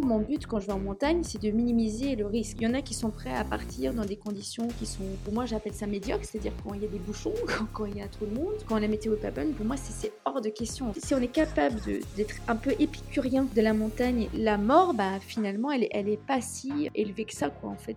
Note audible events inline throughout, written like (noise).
mon but quand je vais en montagne, c'est de minimiser le risque. Il y en a qui sont prêts à partir dans des conditions qui sont, pour moi, j'appelle ça médiocre, c'est-à-dire quand il y a des bouchons, (laughs) quand, il y a trop de monde, quand la météo est pas bonne. Pour moi, c'est hors de question. Si on est capable d'être un peu épicurien de la montagne, la mort, bah, finalement, elle, elle est pas si élevée que ça, quoi, en fait.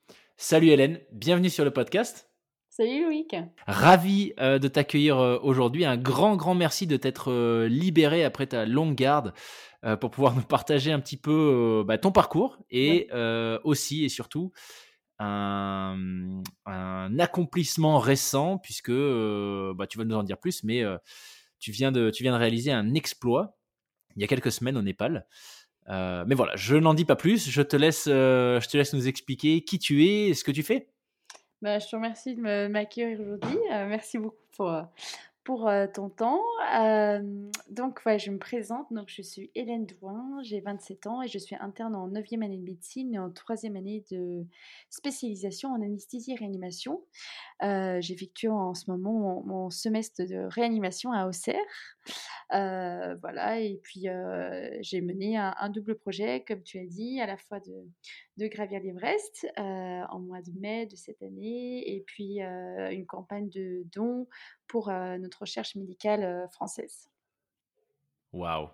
Salut Hélène, bienvenue sur le podcast. Salut Loïc. Ravi euh, de t'accueillir euh, aujourd'hui. Un grand, grand merci de t'être euh, libéré après ta longue garde pour pouvoir nous partager un petit peu bah, ton parcours et aussi et surtout un, accomplissement récent puisque bah, tu vas nous en dire plus, mais tu, viens de, tu viens de réaliser un exploit il y a quelques semaines au Népal. Euh, mais voilà, je n'en dis pas plus. Je te laisse, euh, je te laisse nous expliquer qui tu es et ce que tu fais. Bah, je te remercie de m'accueillir aujourd'hui. Euh, merci beaucoup pour, pour ton temps. donc, ouais, je me présente. Donc, je suis Hélène Douin, j'ai 27 ans et je suis interne en 9e année de médecine et en 3e année de spécialisation en anesthésie et réanimation. J'effectue en ce moment mon, semestre de réanimation à Auxerre. Euh, voilà, et puis euh, j'ai mené un, double projet, comme tu as dit, à la fois de, de gravir l'Everest euh, en mois de mai de cette année, et puis une campagne de dons pour notre recherche médicale française. Waouh!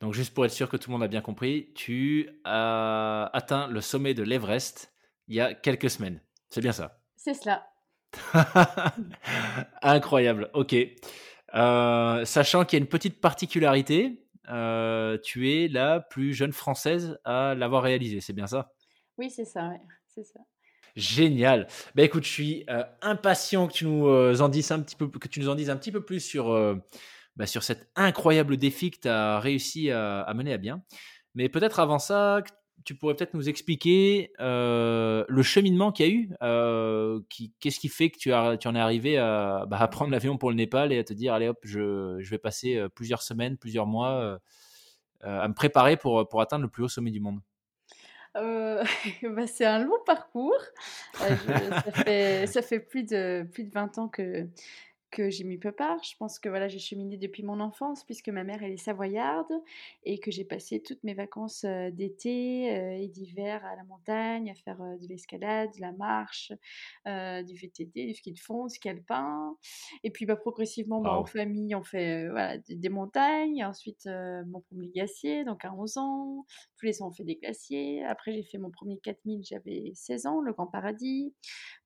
Donc juste pour être sûr que tout le monde a bien compris, tu as atteint le sommet de l'Everest il y a quelques semaines. C'est bien ça? C'est cela. (laughs) Incroyable, ok. Euh, sachant qu'il y a une petite particularité, euh, tu es la plus jeune française à l'avoir réalisé, c'est bien ça? Oui, c'est ça, c'est ça. Génial. Ben écoute, je suis euh, impatient que tu nous en dises un petit peu, que tu nous en dises un petit peu plus sur bah, sur cet incroyable défi que tu as réussi à, à, mener à bien. Mais peut-être avant ça, tu pourrais peut-être nous expliquer euh, le cheminement qu'il y a eu. Euh, qu'est-ce qui fait que tu, as, tu en es arrivé bah, à, prendre l'avion pour le Népal et à te dire allez hop, je, je vais passer euh, plusieurs semaines, plusieurs mois à me préparer pour, pour atteindre le plus haut sommet du monde? (laughs) bah, c'est un long parcours. ça, (laughs) fait, ça, fait, plus de, plus de 20 ans que, que j'ai mis peu part. Je pense que voilà, j'ai cheminé depuis mon enfance puisque ma mère elle est savoyarde et que j'ai passé toutes mes vacances d'été et d'hiver à la montagne à faire de l'escalade, de la marche, du VTT, du ski de fond, du ski alpin. Et puis bah, progressivement, bah, en famille, on fait voilà, des, montagnes. ensuite, mon premier glacier, donc à 11 ans. Tous les ans, on fait des glaciers. Après, j'ai fait mon premier 4000, j'avais 16 ans, le Grand Paradis.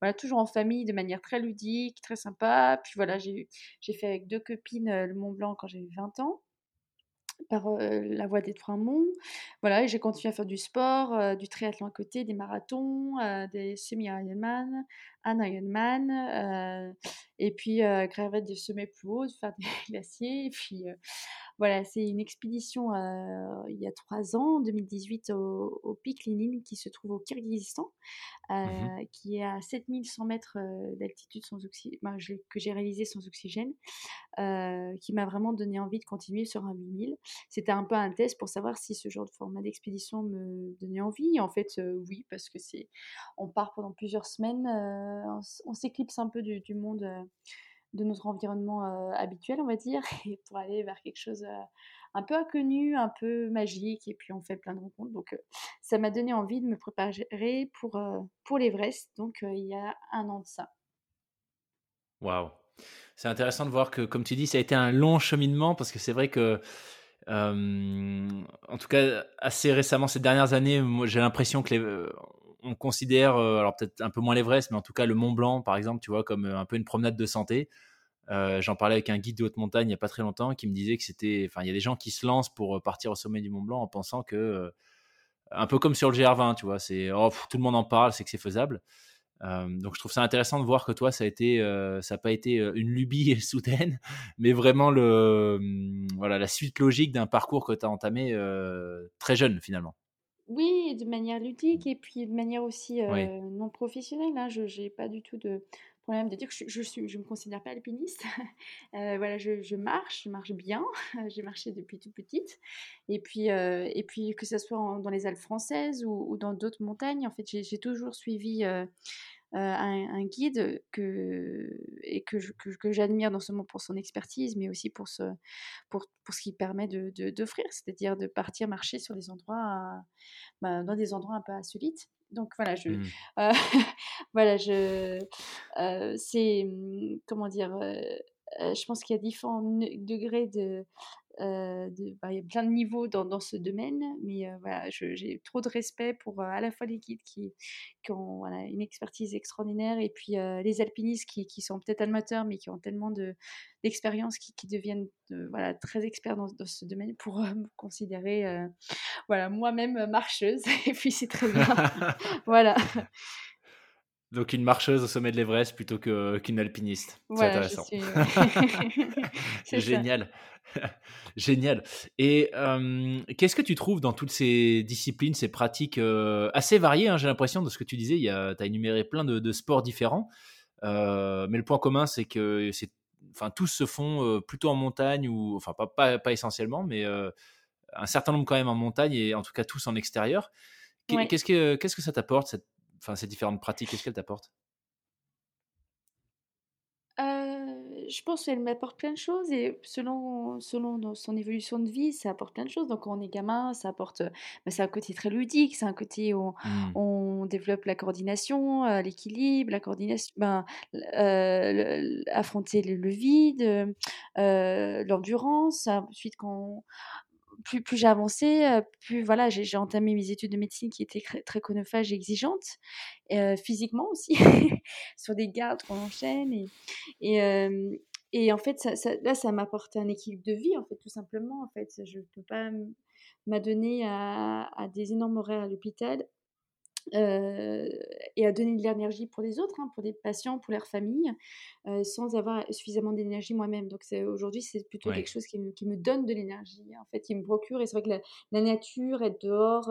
Voilà, toujours en famille, de manière très ludique, très sympa. Puis voilà, j'ai fait avec deux copines le Mont Blanc quand j'avais 20 ans par la voie des Trois Monts. Voilà, et j'ai continué à faire du sport, du triathlon à côté, des marathons, des semi-Ironman, un Ironman, et puis gravette des sommets plus hauts, faire des (laughs) glaciers, et puis voilà, c'est une expédition euh, il y a trois ans, en 2018, au, au pic Lénine qui se trouve au Kyrgyzstan, mmh euh, qui est à 7100 mètres euh, d'altitude sans oxygène, que j'ai réalisé sans oxygène, qui m'a vraiment donné envie de continuer sur un 8000. C'était un peu un test pour savoir si ce genre de format d'expédition me donnait envie. En fait, oui, parce que c'est, on part pendant plusieurs semaines, on, s'éclipse un peu du, du monde de notre environnement habituel, on va dire, (laughs) et pour aller vers quelque chose un peu inconnu, un peu magique, et puis on fait plein de rencontres. Donc ça m'a donné envie de me préparer pour, pour l'Everest, donc il y a un an de ça. Waouh C'est intéressant de voir que, comme tu dis, ça a été un long cheminement parce que c'est vrai que, en tout cas, assez récemment, ces dernières années, j'ai l'impression que les, on considère, alors peut-être un peu moins l'Everest, mais en tout cas le Mont Blanc, par exemple, tu vois, comme un peu une promenade de santé. J'en parlais avec un guide de haute montagne il n'y a pas très longtemps qui me disait que c'était. Enfin, il y a des gens qui se lancent pour partir au sommet du Mont Blanc en pensant que. un peu comme sur le GR20, tu vois, c'est. Oh, tout le monde en parle, c'est que c'est faisable. donc je trouve ça intéressant de voir que toi, ça a été, ça n'a pas été une lubie (laughs) soudaine, mais vraiment le, mmh, voilà, la suite logique d'un parcours que tu as entamé très jeune finalement. Oui, de manière ludique et puis de manière aussi non professionnelle. Hein. Je n'ai pas du tout de problème de dire que je, je suis, je me considère pas alpiniste. (laughs) voilà, je, marche, je marche bien. (laughs) J'ai marché depuis toute petite. Et puis, et puis que ce soit dans les Alpes françaises ou, dans d'autres montagnes, en fait, j'ai toujours suivi euh, un, guide que, et que, que, j'admire non seulement pour son expertise, mais aussi pour ce, pour, pour ce qu'il permet d'offrir, de, d'offrir c'est-à-dire de partir marcher sur des endroits, bah, dans des endroits un peu insolites. Donc voilà, je, mmh. (laughs) euh, voilà, je, euh, c'est, comment dire, je pense qu'il y a différents degrés de, euh, bah, il y a plein de niveaux dans, dans ce domaine, mais euh, voilà, j'ai trop de respect pour euh, à la fois les guides qui, qui ont voilà, une expertise extraordinaire et puis les alpinistes qui, qui sont peut-être amateurs mais qui ont tellement d'expérience qui, qui, deviennent voilà, très experts dans, dans, ce domaine pour me considérer voilà, moi-même marcheuse (laughs) et puis c'est très bien. (laughs) voilà. Donc une marcheuse au sommet de l'Everest plutôt qu'une alpiniste. c'est intéressant. (laughs) (laughs) c'est génial. (laughs) Génial. Et qu'est-ce que tu trouves dans toutes ces disciplines, ces pratiques assez variées hein, J'ai l'impression de ce que tu disais, tu as énuméré plein de, sports différents. mais le point commun, c'est que enfin, tous se font plutôt en montagne, ou enfin pas, pas, pas essentiellement, mais un certain nombre quand même en montagne, et en tout cas tous en extérieur. Qu'est-ce que, qu'est-ce que ça t'apporte, cette enfin, ces différentes pratiques, qu'est-ce qu'elles t'apportent? Je pense qu'elle m'apporte plein de choses et selon, selon son évolution de vie, ça apporte plein de choses. Donc, quand on est gamin, ça apporte. Bah, c'est un côté très ludique, c'est un côté où on, mmh. développe la coordination, l'équilibre, la coordination, ben, affronter le, vide, l'endurance. Ensuite, quand plus, plus j'ai avancé, plus voilà, j'ai entamé mes études de médecine qui étaient très chronophages et exigeantes, physiquement aussi, (laughs) sur des gardes qu'on enchaîne. Et, et, en fait, ça, ça, là, ça un équilibre de vie, en fait, tout simplement. En fait, je ne peux pas m'adonner à des énormes horaires à l'hôpital et à donner de l'énergie pour les autres, hein, pour des patients, pour leurs familles, sans avoir suffisamment d'énergie moi-même. Donc aujourd'hui, c'est plutôt quelque chose qui me, qui me, donne de l'énergie, en fait, qui me procure. Et c'est vrai que la, nature, être dehors,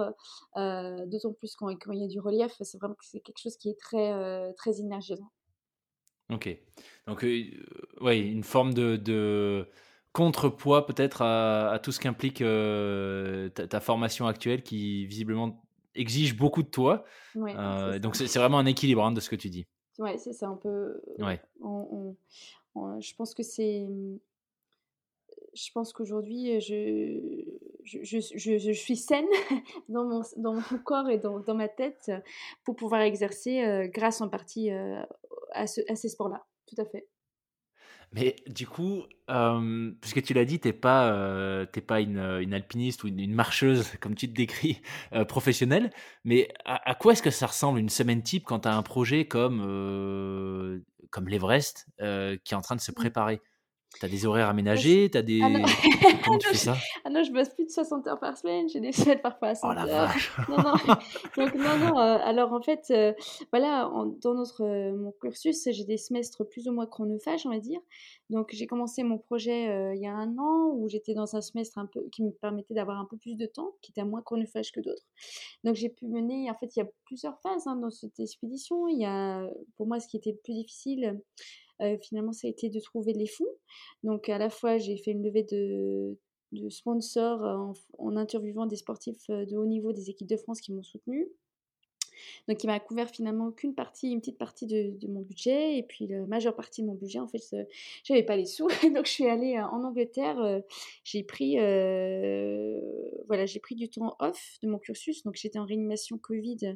d'autant plus quand, quand, il y a du relief, c'est vraiment c'est quelque chose qui est très, très énergisant. Ok. Donc, oui, une forme de, de contrepoids peut-être à, tout ce qu'implique ta, ta, formation actuelle qui visiblement exige beaucoup de toi. Euh, donc c'est vraiment un équilibre hein, de ce que tu dis. Ouais, c'est ça, un peu. Ouais. je pense que c'est. Je pense qu'aujourd'hui, je, je, je, je, suis saine (laughs) dans mon, dans mon corps et dans, dans ma tête pour pouvoir exercer euh, grâce en partie euh, à, ce, à ces sports-là. Tout à fait. Mais du coup, euh, puisque tu l'as dit, tu n'es pas, euh, pas une, une, alpiniste ou une, marcheuse, (laughs) comme tu te décris, euh, professionnelle. Mais à, quoi est-ce que ça ressemble une semaine type quand tu as un projet comme, euh, comme l'Everest qui est en train de se mmh. préparer? T'as des horaires aménagés, t'as des. Ah non. (laughs) Comment tu fais ça Ah non, je bosse plus de 60 heures par semaine, j'ai des semaines parfois à 100 oh la Vache. (laughs) non, non. (laughs) Donc, non, non. Euh, alors en fait, euh, voilà, dans notre, euh, mon cursus, j'ai des semestres plus ou moins chronophages, on va dire. Donc j'ai commencé mon projet il y a un an où j'étais dans un semestre un peu qui me permettait d'avoir un peu plus de temps, qui était moins chronophage que d'autres. Donc j'ai pu mener, en fait, il y a plusieurs phases hein, dans cette expédition. Il y a, pour moi, ce qui était le plus difficile, finalement, ça a été de trouver les fonds. Donc, à la fois, j'ai fait une levée de, sponsors en, interviewant des sportifs euh, de haut niveau des équipes de France qui m'ont soutenu. Donc, il m'a couvert finalement qu'une partie, une petite partie de, mon budget. Et puis, la majeure partie de mon budget, en fait, je n'avais pas les sous. (laughs) Donc, je suis allée euh, en Angleterre. j'ai pris, voilà, j'ai pris du temps off de mon cursus. Donc, j'étais en réanimation Covid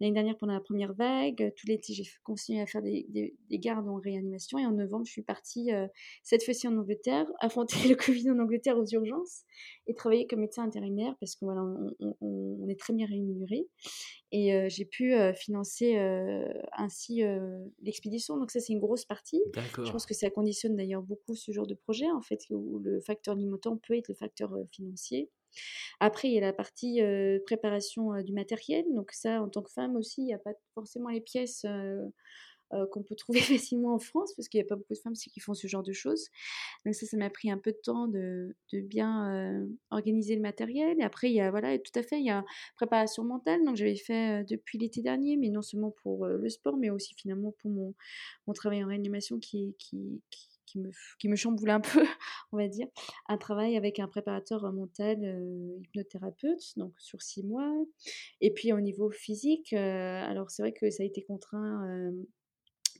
l'année dernière pendant la première vague. Tout l'été, j'ai continué à faire des, des, gardes en réanimation. Et en novembre, je suis partie, cette fois-ci en Angleterre, (laughs) affronter le Covid en Angleterre aux urgences et travailler comme médecin intérimaire parce que voilà, on, on est très bien rémunéré. Et j'ai pu financer ainsi l'expédition. Donc ça, c'est une grosse partie. Je pense que ça conditionne d'ailleurs beaucoup ce genre de projet, en fait, où le facteur limitant peut être le facteur financier. Après, il y a la partie préparation du matériel. Donc ça, en tant que femme aussi, il n'y a pas forcément les pièces qu'on peut trouver (laughs) facilement en France, parce qu'il n'y a pas beaucoup de femmes qui font ce genre de choses. Donc ça, ça m'a pris un peu de temps de, bien euh, organiser le matériel. Et après, il y a, voilà, tout à fait, il y a préparation mentale. Donc j'avais fait depuis l'été dernier, mais non seulement pour le sport, mais aussi finalement pour mon, mon travail en réanimation qui, qui, qui qui me chamboule un (laughs) peu, on va dire, un travail avec un préparateur mental hypnothérapeute, donc sur six mois. Et puis au niveau physique, alors c'est vrai que ça a été contraint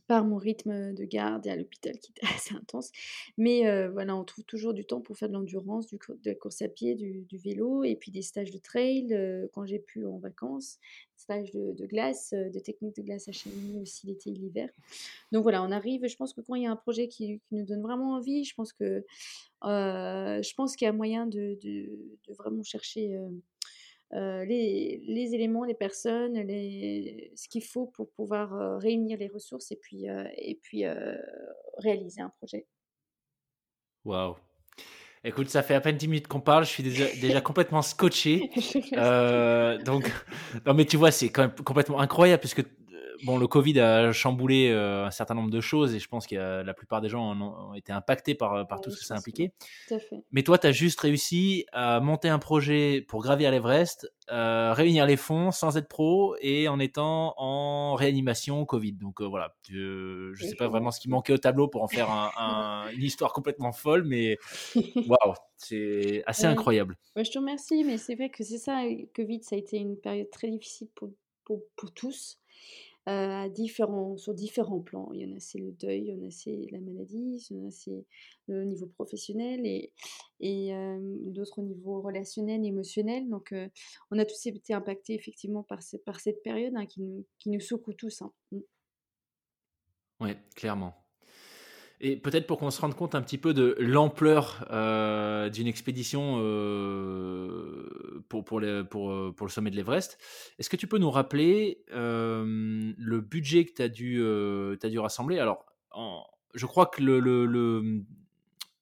par mon rythme de garde et à l'hôpital qui était (laughs) assez intense. Mais euh, voilà, on trouve toujours du temps pour faire de l'endurance, de la course à pied, du, vélo et puis des stages de trail euh, quand j'ai pu en vacances, stages de, glace, euh, de techniques de glace à Chamonix aussi l'été et l'hiver. Donc voilà, on arrive, je pense que quand il y a un projet qui, nous donne vraiment envie, je pense que je pense qu'il y a moyen de vraiment chercher euh, les, les, éléments, les personnes, les, ce qu'il faut pour pouvoir euh, réunir les ressources et puis, euh, et puis réaliser un projet. Waouh! Écoute, ça fait à peine 10 minutes qu'on parle, je suis déjà, déjà complètement scotché. (laughs) donc, non mais tu vois, c'est quand même complètement incroyable puisque bon, le Covid a chamboulé euh, un certain nombre de choses et je pense que la plupart des gens ont, été impactés par, par tout ce que ça a impliqué. Mais toi, tu as juste réussi à monter un projet pour gravir l'Everest, euh, réunir les fonds sans être pro et en étant en réanimation Covid. Donc euh, voilà, je ne sais pas vraiment ce qui manquait au tableau pour en faire une histoire complètement folle, mais (laughs) waouh, c'est assez incroyable. je te remercie, mais c'est vrai que c'est ça, Covid, ça a été une période très difficile pour, pour, pour tous. Sur différents plans. Il y en a c'est le deuil, il y en a c'est la maladie, il y en a c'est le niveau professionnel et, d'autres au niveau relationnel, émotionnel. Donc on a tous été impactés effectivement par, cette période hein, qui, nous, qui nous secoue tous. Hein. Mmh. Oui, clairement. Et peut-être pour qu'on se rende compte un petit peu de l'ampleur euh, d'une expédition euh, pour, pour, pour, euh, pour, le sommet de l'Everest, est-ce que tu peux nous rappeler le budget que tu as, dû, as dû rassembler? Alors, je crois que le, le,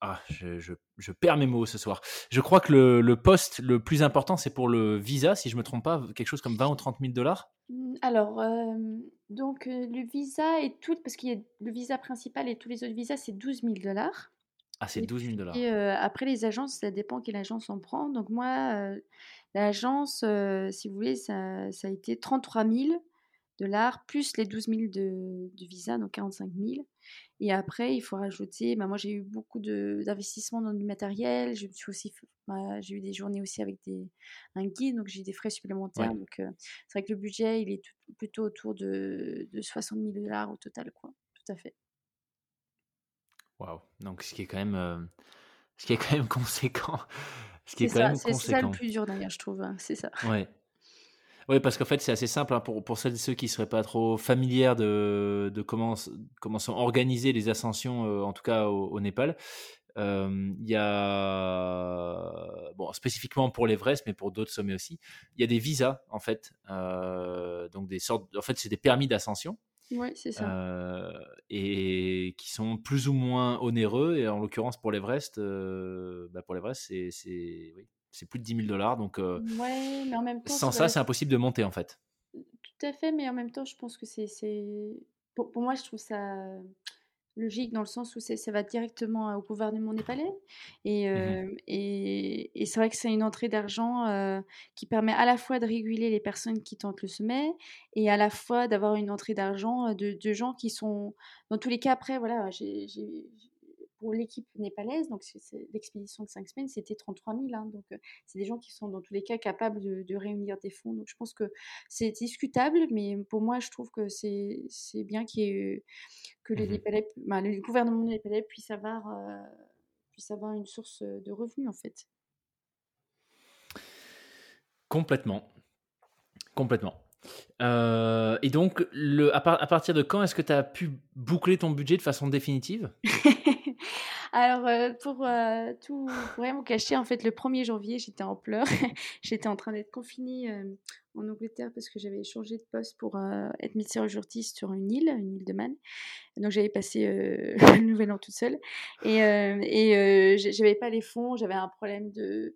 ah, je, je, perds mes mots ce soir. Je crois que le, le poste le plus important, c'est pour le visa, si je ne me trompe pas, quelque chose comme 20 ou 30 000 dollars mmh, Alors, donc le visa et tout, parce qu'il y a le visa principal et tous les autres visas, c'est 12 000 dollars. Ah, c'est 12 000 dollars. Et après, les agences, ça dépend quelle agence on prend. Donc moi, l'agence, si vous voulez, ça, ça, a été 33 000 dollars plus les 12 000 de, de visa, donc 45 000. Et après, il faut rajouter, bah, moi j'ai eu beaucoup d'investissements dans du matériel, je suis aussi, bah, j'ai eu des journées aussi avec des, un guide, donc j'ai eu des frais supplémentaires. Donc euh, c'est vrai que le budget, il est plutôt autour de, de 60 000 dollars au total, quoi. Tout à fait. Waouh, donc ce qui est quand même, euh, ce qui est quand même (laughs) conséquent. C'est ça, c'est ça le plus dur d'ailleurs, je trouve, hein, c'est ça. Ouais. Oui, parce qu'en fait, c'est assez simple hein, pour, pour celles et ceux qui ne seraient pas trop familières de, de comment, comment sont organisées les ascensions, euh, en tout cas au, Népal. Euh, il y a, bon, spécifiquement pour l'Everest, mais pour d'autres sommets aussi, il y a des visas, en fait. Euh, donc, des sortes, en fait, c'est des permis d'ascension. Oui, c'est ça. et qui sont plus ou moins onéreux. Et en l'occurrence, pour l'Everest, bah pour l'Everest, c'est oui, c'est plus de 10 000 dollars. Donc, euh, mais en même temps, sans ça, c'est impossible de monter en fait. Tout à fait, mais en même temps, je pense que c'est. Pour, pour, moi, je trouve ça logique dans le sens où ça va directement au gouvernement népalais. Et, mmh euh, et, et c'est vrai que c'est une entrée d'argent euh, qui permet à la fois de réguler les personnes qui tentent le sommet et à la fois d'avoir une entrée d'argent de, de, gens qui sont, dans tous les cas, après, voilà, j'ai pour l'équipe népalaise, donc l'expédition de 5 semaines, c'était 33 000. Hein, donc, euh, c'est des gens qui sont dans tous les cas capables de, réunir des fonds. Donc, je pense que c'est discutable, mais pour moi, je trouve que c'est bien que les mmh ben, le gouvernement népalais puisse avoir, euh, puisse avoir une source de revenus, en fait. Complètement. Complètement. et donc, le, à, à, partir de quand est-ce que tu as pu boucler ton budget de façon définitive? (laughs) Alors, euh, pour euh, tout vraiment cacher, en fait, le 1er janvier, j'étais en pleurs. (laughs) j'étais en train d'être confinée euh, en Angleterre parce que j'avais changé de poste pour être médecin urgentiste sur une île, une île de Man. Donc, j'avais passé (laughs) le nouvel an toute seule. Et, et j'avais pas les fonds, j'avais un problème de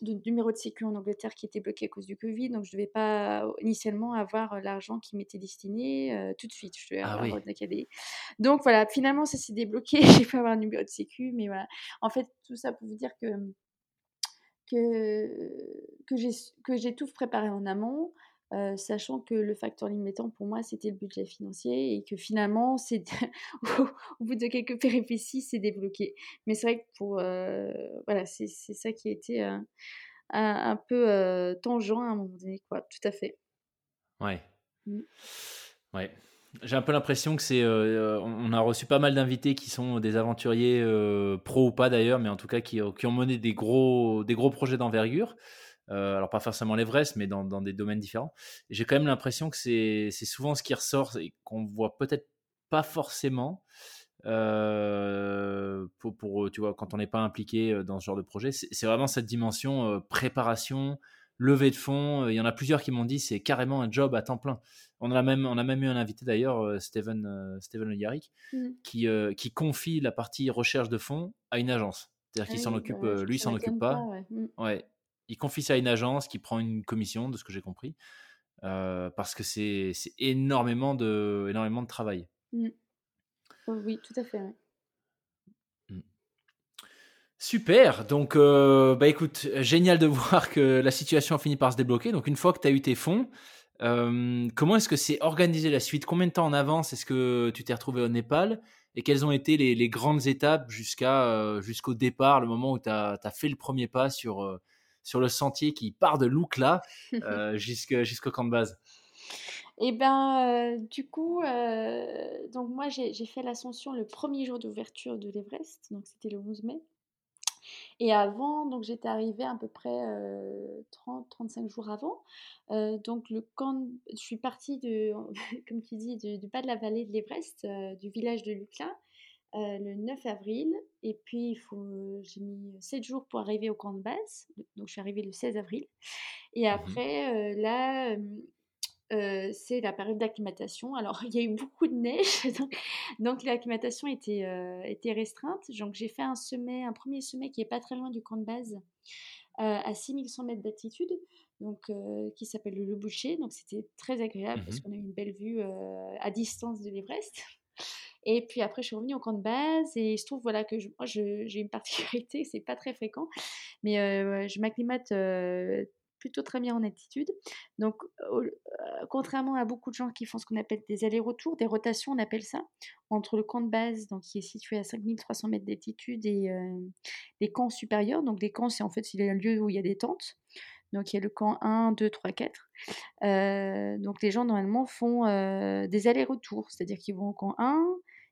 de numéro de sécu en Angleterre qui était bloqué à cause du Covid, donc je ne devais pas initialement avoir l'argent qui m'était destiné tout de suite. Je devais ah avoir Donc voilà, finalement ça s'est débloqué, (laughs) j'ai pas avoir un numéro de sécu, mais voilà. En fait, tout ça pour vous dire que que, que j'ai tout préparé en amont. Euh, sachant que le facteur limitant pour moi c'était le budget financier et que finalement c'est (laughs) au, bout de quelques péripéties c'est débloqué. Mais c'est vrai que pour euh, voilà c'est ça qui a été un, un, peu tangent à un moment donné quoi. Tout à fait. Ouais. Mmh. ouais. J'ai un peu l'impression que c'est on a reçu pas mal d'invités qui sont des aventuriers pro ou pas d'ailleurs mais en tout cas qui, qui, ont mené des gros des gros projets d'envergure euh, alors pas forcément l'Everest, mais dans, des domaines différents. J'ai quand même l'impression que c'est souvent ce qui ressort et qu'on voit peut-être pas forcément. Euh, pour, tu vois, quand on n'est pas impliqué euh, dans ce genre de projet, c'est vraiment cette dimension préparation, levée de fonds. Il y en a plusieurs qui m'ont dit c'est carrément un job à temps plein. On a même, on a même eu un invité d'ailleurs, Steven, Steven Yarrick, mmh. qui, qui confie la partie recherche de fonds à une agence. C'est-à-dire qu'il ah s'en occupe, lui lui s'en occupe pas. Mmh. ouais il confie ça à une agence qui prend une commission, de ce que j'ai compris, euh, parce que c'est énormément de, énormément de travail. Mmh. Oh oui, tout à fait. Mmh. Super, donc euh, bah écoute, génial de (laughs) voir que la situation a fini par se débloquer. Donc une fois que tu as eu tes fonds, euh, comment est-ce que c'est organisé la suite? Combien de temps en avance est-ce que tu t'es retrouvé au Népal? Et quelles ont été les, grandes étapes jusqu'à jusqu'au départ, le moment où tu as, as, fait le premier pas sur, sur le sentier qui part de Loukla (laughs) euh, jusqu'au camp de base Eh ben, euh, du coup, euh, donc moi j'ai fait l'ascension le premier jour d'ouverture de l'Everest, donc c'était le 11 mai. Et avant, donc j'étais arrivée à peu près 30-35 jours avant. donc le camp, je suis partie de, (laughs) comme tu dis, du, bas de la vallée de l'Everest, du village de Lukla, euh, le 9 avril. Et puis, j'ai mis 7 jours pour arriver au camp de base. Donc, je suis arrivée le 16 avril. Et mmh après, euh, là, euh, c'est la période d'acclimatation. Alors, (laughs) il y a eu beaucoup de neige, (laughs) donc, l'acclimatation était, était restreinte. Donc, j'ai fait un sommet, un premier sommet qui est pas très loin du camp de base, à 6100 mètres d'altitude, donc qui s'appelle le Le Boucher. Donc, c'était très agréable mmh parce qu'on a eu une belle vue à distance de l'Everest. Et puis après, je suis revenue au camp de base et je trouve voilà, que moi, j'ai une particularité, (laughs) c'est pas très fréquent, mais je m'acclimate plutôt très bien en altitude. Donc, contrairement à beaucoup de gens qui font ce qu'on appelle des allers-retours, des rotations, on appelle ça, entre le camp de base, donc qui est situé à 5300 mètres d'altitude, et les camps supérieurs. Donc, les camps, c'est en fait un lieu où il y a des tentes. Donc il y a le camp 1, 2, 3, 4. donc les gens normalement font des allers-retours, c'est-à-dire qu'ils vont au camp 1,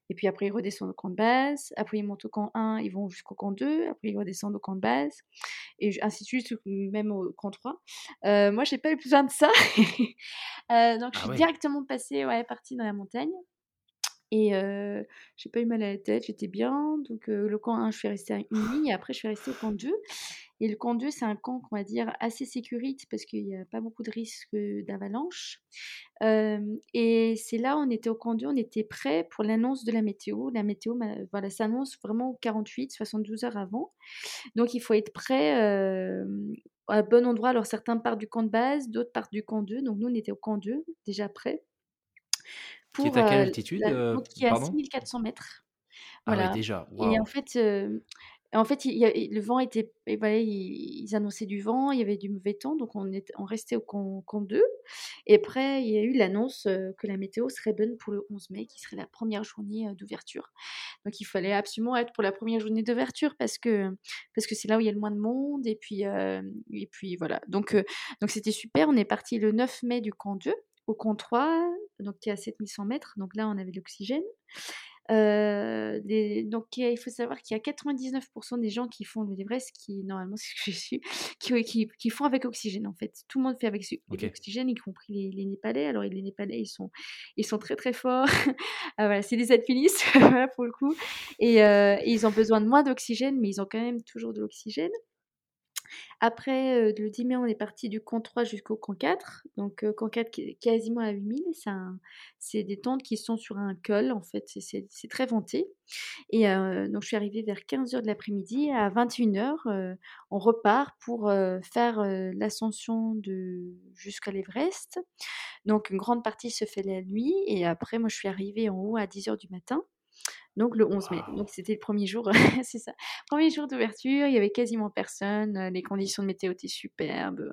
et puis après ils redescendent au camp de base, après ils montent au camp 1, ils vont jusqu'au camp 2, après ils redescendent au camp de base, et ainsi de suite, même au camp 3. Euh, moi j'ai pas eu besoin de ça, (laughs) donc je ah suis directement passée, ouais, partie dans la montagne. Et euh, j'ai pas eu mal à la tête, j'étais bien. Donc le camp 1, je suis restée à une ligne, et après je suis restée au camp 2. Et le camp 2, c'est un camp qu'on va dire assez sécurite parce qu'il n'y a pas beaucoup de risques d'avalanche. et c'est là, on était au camp 2, on était prêt pour l'annonce de la météo. La météo voilà, s'annonce vraiment 48, 72 heures avant. Donc il faut être prêt à bon endroit. Alors certains partent du camp de base, d'autres partent du camp 2. Donc nous, on était au camp 2, déjà prêt. Pour, qui est à quelle altitude Qui est à 6400 mètres. Voilà. Ah ouais, déjà. Et en fait, en fait, il y le vent était, ils, annonçaient du vent, il y avait du mauvais temps, donc on, est, on restait au camp, 2. Et après, il y a eu l'annonce que la météo serait bonne pour le 11 mai, qui serait la première journée d'ouverture. Donc il fallait absolument être pour la première journée d'ouverture parce que parce que c'est là où il y a le moins de monde. Et puis et puis voilà. Donc donc c'était super. On est parti le 9 mai du camp 2 au 3, donc qui est à 7100 mètres. Donc là, on avait l'oxygène. donc il faut savoir qu'il y a 99% des gens qui font le l'Everest, qui normalement (laughs) c'est ce que je suis, qui, qui, font avec oxygène en fait. Tout le monde fait avec oxygène, y compris les, les, Népalais. Alors les Népalais, ils sont, ils sont très très forts. (laughs) Ah, voilà, c'est des alpinistes (laughs) pour le coup. Et, et, ils ont besoin de moins d'oxygène, mais ils ont quand même toujours de l'oxygène. Après, le 10 mai, on est parti du camp 3 jusqu'au camp 4. Donc, camp 4 qui est quasiment à 8000. C'est des tentes qui sont sur un col, en fait. C'est très venté. Et donc, je suis arrivée vers 15h de l'après-midi. À 21h, on repart pour faire l'ascension jusqu'à l'Everest. Donc, une grande partie se fait la nuit. Et après, moi, je suis arrivée en haut à 10h du matin donc le 11 mai. Donc c'était le premier jour, (laughs) c'est ça. Premier jour d'ouverture, il y avait quasiment personne, euh, les conditions de météo étaient superbes,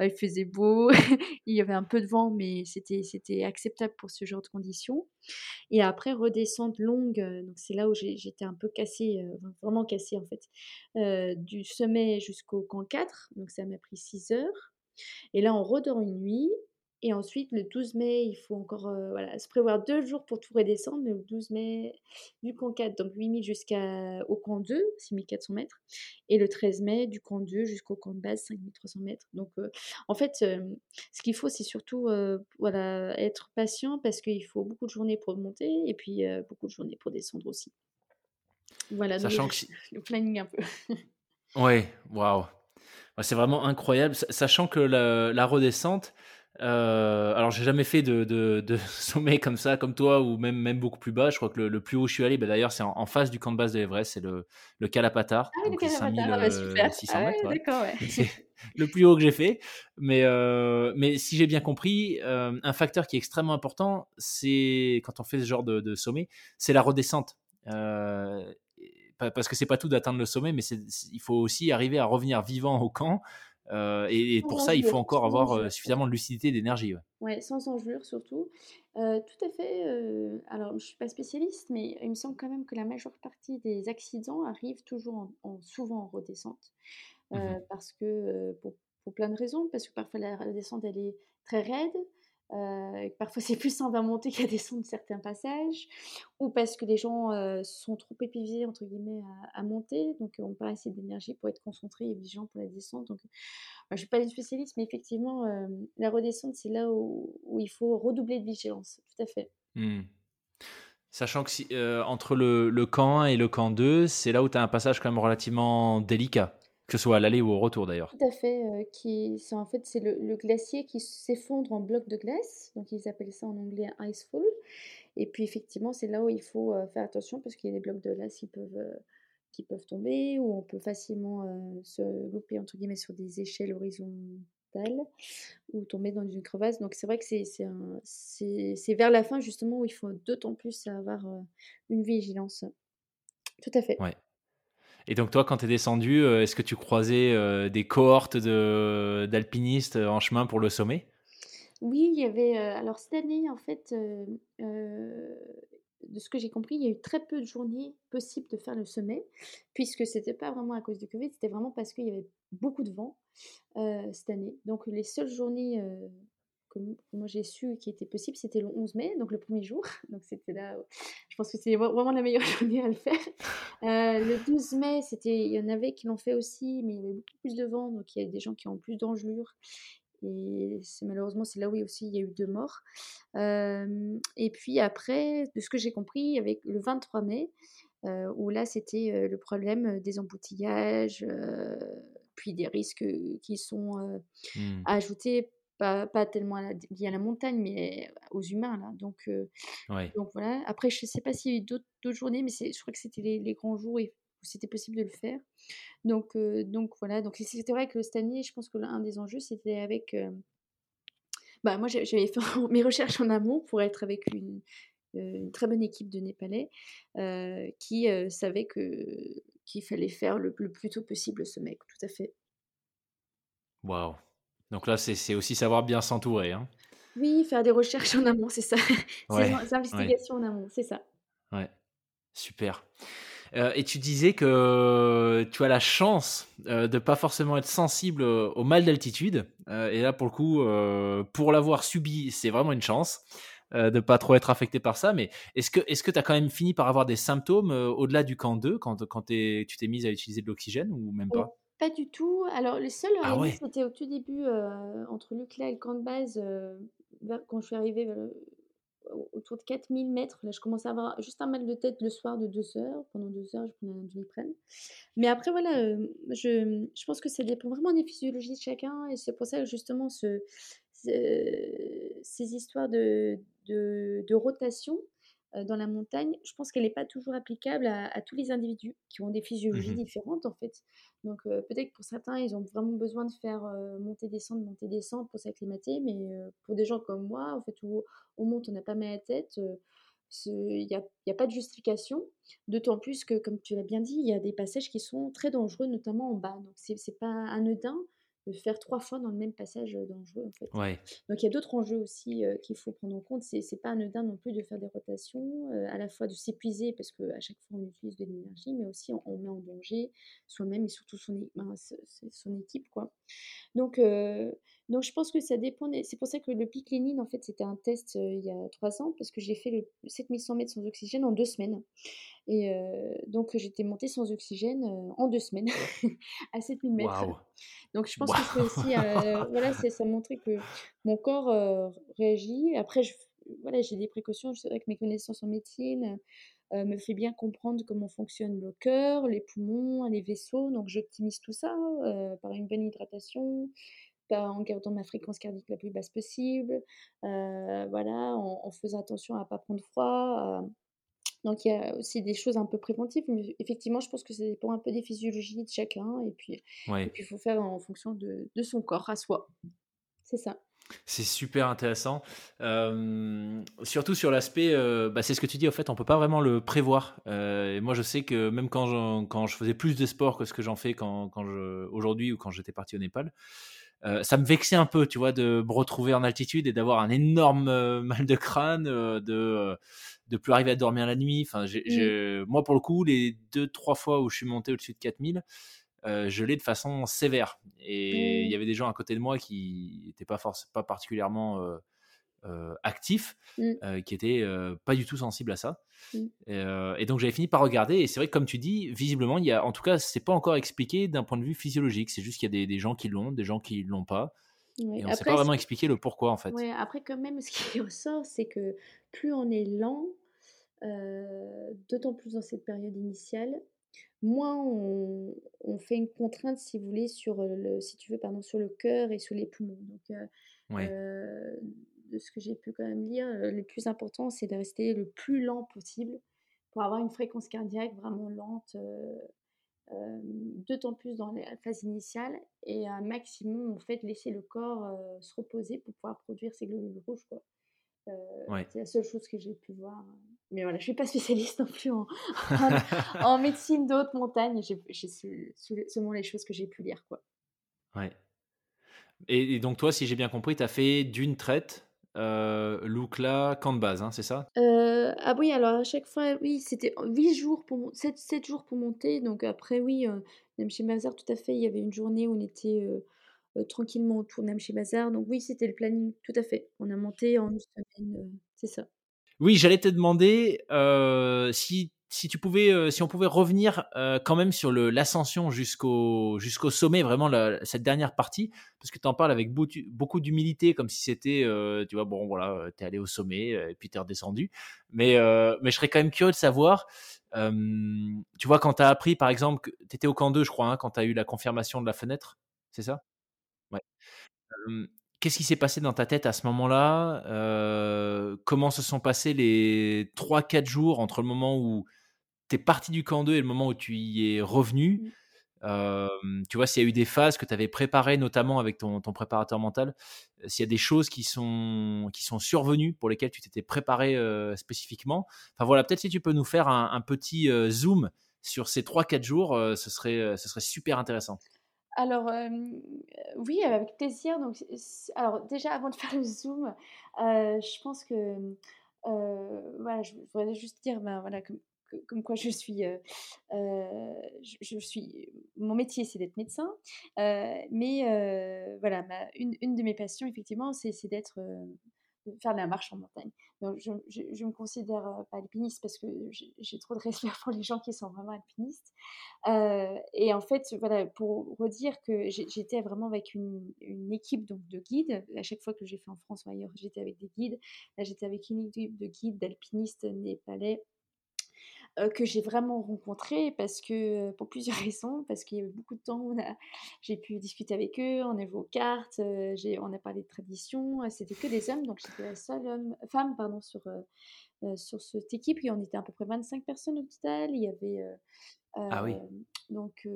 euh, il faisait beau, (laughs) il y avait un peu de vent, mais c'était c'était acceptable pour ce genre de conditions. Et après redescente longue, euh, donc c'est là où j'étais un peu cassée, vraiment cassée en fait, du sommet jusqu'au camp 4, donc ça m'a pris 6 heures. Et là on redort une nuit et ensuite, le 12 mai, il faut encore voilà, se prévoir deux jours pour tout redescendre. Le 12 mai, du camp 4, donc 8000 jusqu'au camp 2, 6400 mètres. Et le 13 mai, du camp 2 jusqu'au camp de base, 5300 mètres. Donc, en fait, ce qu'il faut, c'est surtout voilà, être patient parce qu'il faut beaucoup de journées pour monter et puis beaucoup de journées pour descendre aussi. Voilà, Sachant donc, que... (laughs) le planning un peu. (laughs) ouais, waouh. C'est vraiment incroyable. Sachant que la, la redescente, euh, alors, j'ai jamais fait de, de, (laughs) sommet comme ça, comme toi, ou même, même beaucoup plus bas. Je crois que le, plus haut où je suis allé, bah, d'ailleurs, c'est en, face du camp de base de l'Everest, c'est le, le Kalapatar. Ah le Kalapatar, bah, super. 600 ah mètres, d'accord, ouais. (laughs) C'est le plus haut que j'ai fait. Mais, euh, mais si j'ai bien compris, euh, un facteur qui est extrêmement important, c'est quand on fait ce genre de, de sommet, c'est la redescente. parce que c'est pas tout d'atteindre le sommet, mais il faut aussi arriver à revenir vivant au camp euh, et, pour ça, il faut encore avoir euh, suffisamment de lucidité et d'énergie. Ouais. sans enjure surtout. Euh, tout à fait. alors, je ne suis pas spécialiste, mais il me semble quand même que la majeure partie des accidents arrivent toujours en, souvent en redescente. Mmh parce que, pour, pour, plein de raisons, parce que parfois la redescente, elle est très raide. Euh, parfois, c'est plus simple à monter (laughs) qu'à descendre certains passages, ou parce que les gens euh, sont trop épuisés entre guillemets à, monter, donc on pas assez d'énergie pour être concentré et vigilant pour la descente. Donc, je suis pas une spécialiste, mais effectivement, euh, la redescente, c'est là où, il faut redoubler de vigilance. Tout à fait. Mmh. Sachant que si, entre le, le, camp 1 et le camp 2, c'est là où tu as un passage quand même relativement délicat. Que ce soit à l'aller ou au retour d'ailleurs. Tout à fait. Euh, qui, c'est, en fait, c'est le, glacier qui s'effondre en blocs de glace. Donc, ils appellent ça en anglais icefall. Et puis, effectivement, c'est là où il faut euh, faire attention parce qu'il y a des blocs de glace qui peuvent, euh, qui peuvent tomber ou on peut facilement se louper, entre guillemets, sur des échelles horizontales ou tomber dans une crevasse. Donc, c'est vrai que c'est, c'est, c'est, c'est vers la fin, justement, où il faut d'autant plus avoir une vigilance. Tout à fait. Ouais. Et donc toi, quand tu es descendu, euh, est-ce que tu croisais euh, des cohortes d'alpinistes en chemin pour le sommet? Oui, il y avait... Euh, alors cette année, en fait, de ce que j'ai compris, il y a eu très peu de journées possibles de faire le sommet, puisque c'était pas vraiment à cause du Covid, c'était vraiment parce qu'il y avait beaucoup de vent cette année. Donc les seules journées que moi j'ai su qui était possible, c'était le 11 mai, donc le premier jour. (laughs) Donc c'était là, je pense que c'est vraiment la meilleure (laughs) journée à le faire. Euh, le 12 mai, c'était, il y en avait qui l'ont fait aussi, mais il y avait beaucoup plus de vent, donc il y a des gens qui ont plus d'engelure. Et c'est, malheureusement, c'est là où aussi il y a eu deux morts. Euh, et puis après, de ce que j'ai compris, avec le 23 mai, euh, où là c'était le problème des embouteillages, puis des risques qui sont mmh. ajoutés pas, tellement à lié à la montagne, mais aux humains. Là. Donc, donc voilà. Après, je ne sais pas s'il y a eu d'autres journées, mais je crois que c'était les, grands jours où c'était possible de le faire. Donc, donc voilà. Donc c'était vrai que cette année, je pense que l'un des enjeux, c'était avec. bah, moi, j'avais (laughs) fait mes recherches en amont pour être avec une, une très bonne équipe de Népalais qui savait que qu'il fallait faire le, le, plus tôt possible ce mec, tout à fait. Waouh donc là, c'est aussi savoir bien s'entourer. Hein. Oui, faire des recherches en amont, c'est ça. (laughs) des investigations en amont, c'est ça. Ouais, super. Euh, et tu disais que tu as la chance euh, de pas forcément être sensible au mal d'altitude. Euh, et là, pour le coup, pour l'avoir subi, c'est vraiment une chance. de de pas trop être affecté par ça. Mais est-ce que est-ce que tu as quand même fini par avoir des symptômes au-delà du camp 2 quand, quand tu t'es mise à utiliser de l'oxygène ou même pas? Pas du tout. Alors, le seul, Ah ouais. c'était au tout début, entre Lucla et le camp de base, quand je suis arrivée autour de 4000 mètres. Là, je commençais à avoir juste un mal de tête le soir de 2 heures. Pendant 2 heures, je prenais un doliprane. Mais après, voilà, je, je pense que ça dépend vraiment des physiologies de chacun. Et c'est pour ça que justement, ce, ces histoires de, de, de rotation, dans la montagne, je pense qu'elle n'est pas toujours applicable à, tous les individus qui ont des physiologies Mmh différentes en fait. Donc peut-être que pour certains, ils ont vraiment besoin de faire monter, descendre, monter, descendre pour s'acclimater, mais pour des gens comme moi, en fait, où on monte, on n'a pas mal à la tête, il n'y a, a, pas de justification. D'autant plus que, comme tu l'as bien dit, il y a des passages qui sont très dangereux, notamment en bas. Donc c'est pas anodin de faire trois fois dans le même passage dangereux en fait. Ouais. Donc il y a d'autres enjeux aussi qu'il faut prendre en compte. C'est, c'est pas anodin non plus de faire des rotations, à la fois de s'épuiser parce qu'à chaque fois on utilise de l'énergie, mais aussi on, met en danger soi-même et surtout son, ben, son équipe quoi. Donc donc je pense que ça dépend. C'est pour ça que le pic Lénine en fait c'était un test il y a trois ans parce que j'ai fait le 7100 mètres sans oxygène en deux semaines. Et donc, j'étais montée sans oxygène en deux semaines (laughs) à 7000 mètres. Donc, je pense que c'est aussi, voilà, (laughs) ça montrait que mon corps réagit. Après, je, voilà, j'ai des précautions. C'est vrai que mes connaissances en médecine me fait bien comprendre comment fonctionne le cœur, les poumons, les vaisseaux. Donc, j'optimise tout ça par une bonne hydratation, en gardant ma fréquence cardiaque la plus basse possible, voilà, en, en, faisant attention à ne pas prendre froid, donc il y a aussi des choses un peu préventives, mais effectivement, je pense que ça dépend un peu des physiologies de chacun, et puis il faut faire en fonction de, de son corps à soi. C'est ça. C'est super intéressant. surtout sur l'aspect, bah, c'est ce que tu dis, en fait, on peut pas vraiment le prévoir. et moi, je sais que même quand je, quand je faisais plus de sport que ce que j'en fais quand, aujourd'hui ou quand j'étais parti au Népal, ça me vexait un peu, tu vois, de me retrouver en altitude et d'avoir un énorme (laughs) mal de crâne, de de plus arriver à dormir la nuit. Enfin, mmh. moi, pour le coup, les deux, trois fois où je suis monté au-dessus de 4000, euh, je l'ai de façon sévère. Et il y mmh. avait des gens à côté de moi qui n'étaient pas, pas particulièrement euh, euh, actifs, mmh. qui étaient pas du tout sensibles à ça. Et, donc, j'avais fini par regarder. Et c'est vrai que, comme tu dis, visiblement, il y a, en tout cas, c'est pas encore expliqué d'un point de vue physiologique. C'est juste qu'il y a des, des, gens qui l'ont, des gens qui l'ont pas. Et on ne sait pas vraiment expliquer le pourquoi en fait. Ouais, après quand même, ce qui ressort, c'est que plus on est lent, d'autant plus dans cette période initiale, moins on, fait une contrainte, si vous voulez, sur le, si tu veux, pardon, sur le cœur et sur les poumons. Donc, de ce que j'ai pu quand même lire, le plus important, c'est de rester le plus lent possible pour avoir une fréquence cardiaque vraiment lente euh, d'autant plus dans la phase initiale, et un maximum, en fait, laisser le corps euh, se reposer pour pouvoir produire ces globules rouges. Quoi. Euh, c'est la seule chose que j'ai pu voir. Mais voilà, je ne suis pas spécialiste (laughs) non plus en, en, (laughs) médecine de haute montagne. J'ai seulement les choses que j'ai pu lire. Quoi. Ouais. Et, et, donc, toi, si j'ai bien compris, tu as fait d'une traite euh, camp de base, hein, c'est ça? Euh, Ah oui, alors à chaque fois, oui, c'était 8 jours pour 7, 7, jours pour monter. Donc après, oui, euh, chez Mazar, tout à fait, il y avait une journée où on était euh, euh, tranquillement autour de chez Mazar. Donc oui, c'était le planning, tout à fait. On a monté en une semaine, c'est ça. Oui, j'allais te demander si si tu pouvais, euh, si on pouvait revenir euh, quand même sur l'ascension jusqu'au sommet, vraiment cette dernière partie, parce que tu en parles avec beaucoup d'humilité, comme si c'était, euh, tu vois, bon voilà, tu es allé au sommet et puis tu es redescendu. Mais, je serais quand même curieux de savoir, tu vois, quand tu as appris, par exemple, tu étais au camp 2, je crois, hein, quand tu as eu la confirmation de la fenêtre, c'est ça? Ouais. Qu'est-ce qui s'est passé dans ta tête à ce moment-là? Comment se sont passés les 3-4 jours entre le moment où tu es parti du camp 2 et le moment où tu y es revenu, mmh. tu vois, s'il y a eu des phases que tu avais préparées, notamment avec ton, ton préparateur mental, s'il y a des choses qui sont, qui sont survenues pour lesquelles tu t'étais préparé spécifiquement. Enfin voilà, peut-être si tu peux nous faire un, petit zoom sur ces 3-4 jours, ce, serait, ce serait super intéressant. Alors, oui, avec plaisir. Donc, alors, déjà, avant de (laughs) faire le zoom, je pense que, voilà, je voudrais juste dire, ben, voilà, comme, quoi je suis, euh, euh, je, suis, mon métier c'est d'être médecin, euh, mais voilà, une, une, de mes passions effectivement c'est d'être, faire de la marche en montagne. je, je, me considère pas alpiniste parce que j'ai trop de (laughs) respect pour les gens qui sont vraiment alpinistes. et en fait, voilà, pour redire que j'étais vraiment avec une, une, équipe donc, de guides. À chaque fois que j'ai fait en France ou ailleurs, j'étais avec des guides. Là, j'étais avec une équipe de guides, d'alpinistes népalais que j'ai vraiment rencontré parce que, pour plusieurs (laughs) raisons, parce qu'il y avait beaucoup de temps, j'ai pu discuter avec eux, on a joué aux cartes, on a parlé de tradition, c'était que des hommes, donc j'étais la seule homme, femme pardon, sur, sur cette équipe, et on était à peu près 25 personnes au total, il y avait... ah oui. Donc,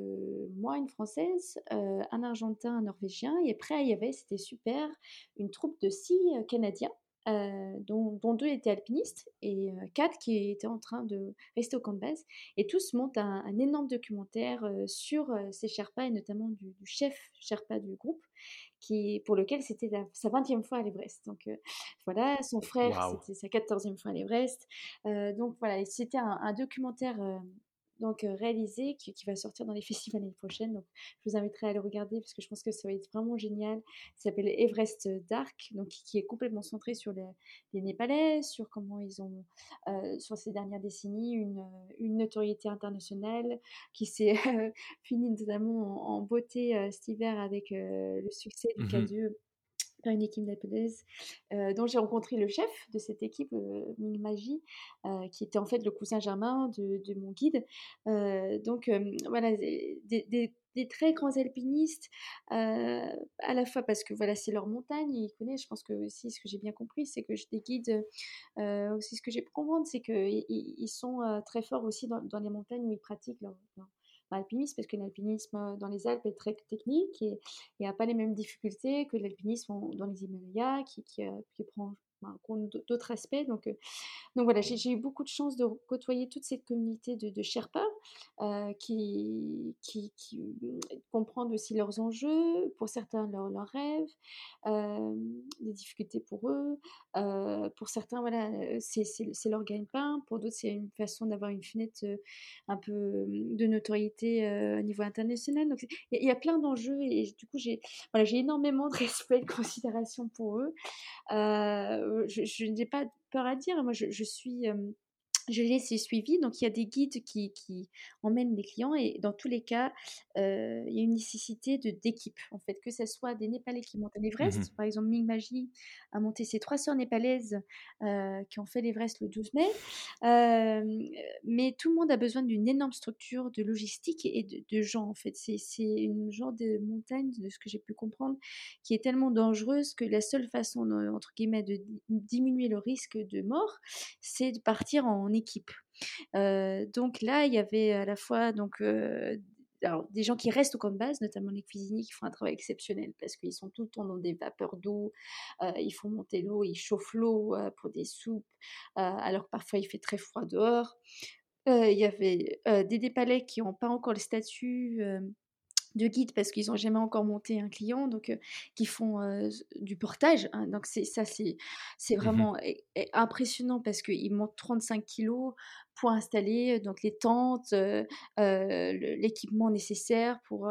moi, une Française, un Argentin, un Norvégien, et après, il y avait, c'était super, une troupe de six Canadiens euh, dont, deux étaient alpinistes et euh, quatre qui étaient en train de rester au camp de base. Et tous montent un, énorme documentaire euh, sur ces Sherpas et notamment du, chef Sherpa du groupe, qui, pour lequel c'était sa 20e fois à l'Everest. Donc voilà, son frère, c'était sa 14e fois à l'Everest. donc voilà, c'était un, un, documentaire donc réalisé qui, va sortir dans les (laughs) festivals l'année prochaine. Donc je vous inviterai à le regarder parce que je pense que ça va être vraiment génial. Ça s'appelle Everest Dark, donc qui, est complètement centré sur les, Népalais, sur comment ils ont, sur ces dernières décennies, une, une notoriété internationale qui s'est (laughs) finie notamment en, beauté cet hiver avec le succès du mmh une équipe d'Alpedez, euh, dont j'ai rencontré le chef de cette équipe, euh, Ming Magie, euh, qui était en fait le cousin germain de, mon guide. donc voilà, des, très grands alpinistes, à la fois parce que voilà, c'est leur montagne, ils connaissent. Je pense que aussi, ce que j'ai bien compris, c'est que des guides, aussi ce que j'ai pu comprendre, c'est qu'ils ils sont très forts aussi dans, les montagnes où ils pratiquent leur alpinisme, parce que l'alpinisme euh, dans les Alpes est très technique et il n'y a pas les mêmes difficultés que l'alpinisme dans les Himalayas, qui, qui, euh, qui prend d'autres aspects. Donc, euh, donc voilà, j'ai eu beaucoup de chance de côtoyer toute cette communauté de, de Sherpas euh, qui, qui, comprennent aussi leurs enjeux, pour certains leurs rêves, euh, les difficultés pour eux. pour certains, voilà, c'est leur gagne-pain. Pour d'autres, c'est une façon d'avoir une fenêtre un peu de notoriété au niveau international. Donc il y, a plein d'enjeux et du coup, j'ai voilà, énormément de (laughs) respect et de considération pour eux je, n'ai pas peur à dire. Moi, je, suis je les ai suivis. Donc, il y a des guides qui, qui emmènent les clients et dans tous les cas, euh, il y a une nécessité de, d'équipe, en fait, que ce soit des Népalais qui montent à l'Everest. Mmh par exemple, Ming Magie a monté ses trois sœurs népalaises euh, qui ont fait l'Everest le 12 mai. Euh, mais tout le monde a besoin d'une énorme structure de logistique et de, gens, en fait. C'est, c'est une genre de montagne, de ce que j'ai pu comprendre, qui est tellement dangereuse que la seule façon, entre guillemets, de diminuer le risque de mort, c'est de partir en équipe. donc là, il y avait à la fois donc alors, des gens qui restent au camp de base, notamment les cuisiniers qui font un travail exceptionnel parce qu'ils sont tout le temps dans des vapeurs d'eau, ils font monter l'eau, ils chauffent l'eau pour des soupes, alors parfois il fait très froid dehors. Il y avait des dépalais qui n'ont pas encore le statut de guide parce qu'ils n'ont jamais encore monté un client, donc qui font du portage. Hein, donc c'est ça, c'est c'est mmh vraiment impressionnant parce qu'ils montent 35 kilos pour installer donc les tentes, l'équipement nécessaire pour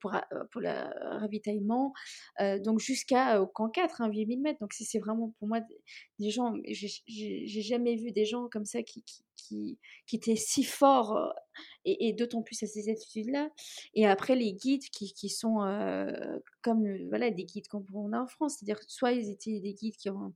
pour, pour le ravitaillement, donc jusqu'à au camp 4, hein, 8000 mètres. Donc c'est vraiment pour moi des, gens, j'ai jamais vu des gens comme ça qui, qui, qui, qui étaient si forts et, d'autant plus à ces altitudes-là. Et après, les guides qui, qui sont comme voilà, des guides comme on a en France, c'est-à-dire soit ils étaient des guides qui ont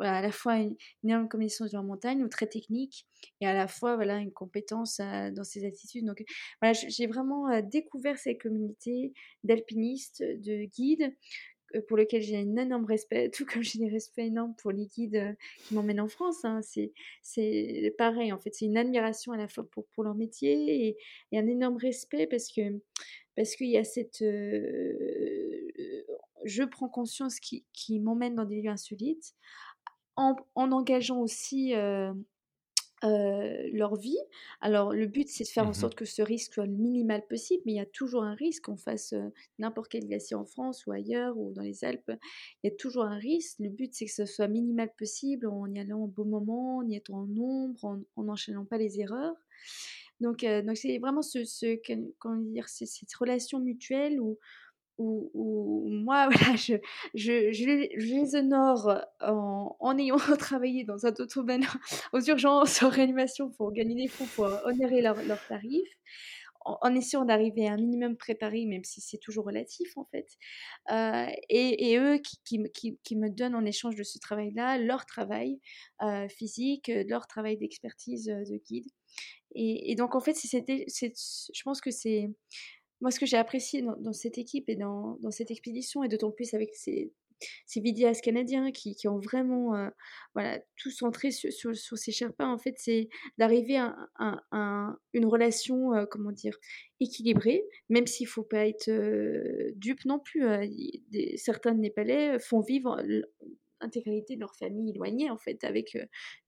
à la fois une, énorme connaissance de la montagne ou très technique et à la fois voilà, une compétence dans ces altitudes. Donc voilà, j'ai vraiment découvert cette communauté d'alpinistes, de guides pour lequel j'ai un énorme respect, (laughs) tout comme j'ai des respects énormes pour les guides euh, qui m'emmènent en France. Hein. C'est pareil, en fait, c'est une admiration à la fois pour, pour leur métier et, un énorme respect parce que parce qu'il y a cette... Euh, je prends conscience qui, qui m'emmène dans des lieux insolites en, en engageant aussi... Euh, leur vie. Alors le but c'est de faire en mmh sorte que ce risque soit le minimal possible, mais il y a toujours un risque qu'on fasse n'importe quel glacier en France ou ailleurs ou dans les Alpes. Il y a toujours un risque. Le but c'est que ce soit minimal possible en y allant au bon moment, en y étant en nombre, en n'enchaînant pas les erreurs. Donc donc c'est vraiment ce, ce comment dire cette relation mutuelle où où, moi, (laughs) voilà, je, je, les, honore en, en, ayant (laughs) travaillé dans un domaine (laughs) aux urgences, en réanimation pour gagner des fonds, pour honorer leurs leur tarifs en, essayant d'arriver à un minimum préparé, même si c'est toujours relatif en fait. Euh, et, et, eux qui, qui, qui, me donnent en échange de ce travail-là leur travail euh, physique, leur travail d'expertise euh, de guide. Et, et, donc en fait, c'était, je pense que c'est moi ce que j'ai apprécié dans, dans, cette équipe et dans, dans cette expédition, et d'autant plus avec ces ces vidéastes canadiens qui, qui ont vraiment euh, voilà, tout centré sur, sur, ces Sherpas, en fait, c'est d'arriver à, une relation, euh, comment dire, équilibrée, même s'il ne faut pas être euh, dupe non plus. Des, certains Népalais font vivre l'intégralité de leur famille éloignée, en fait, avec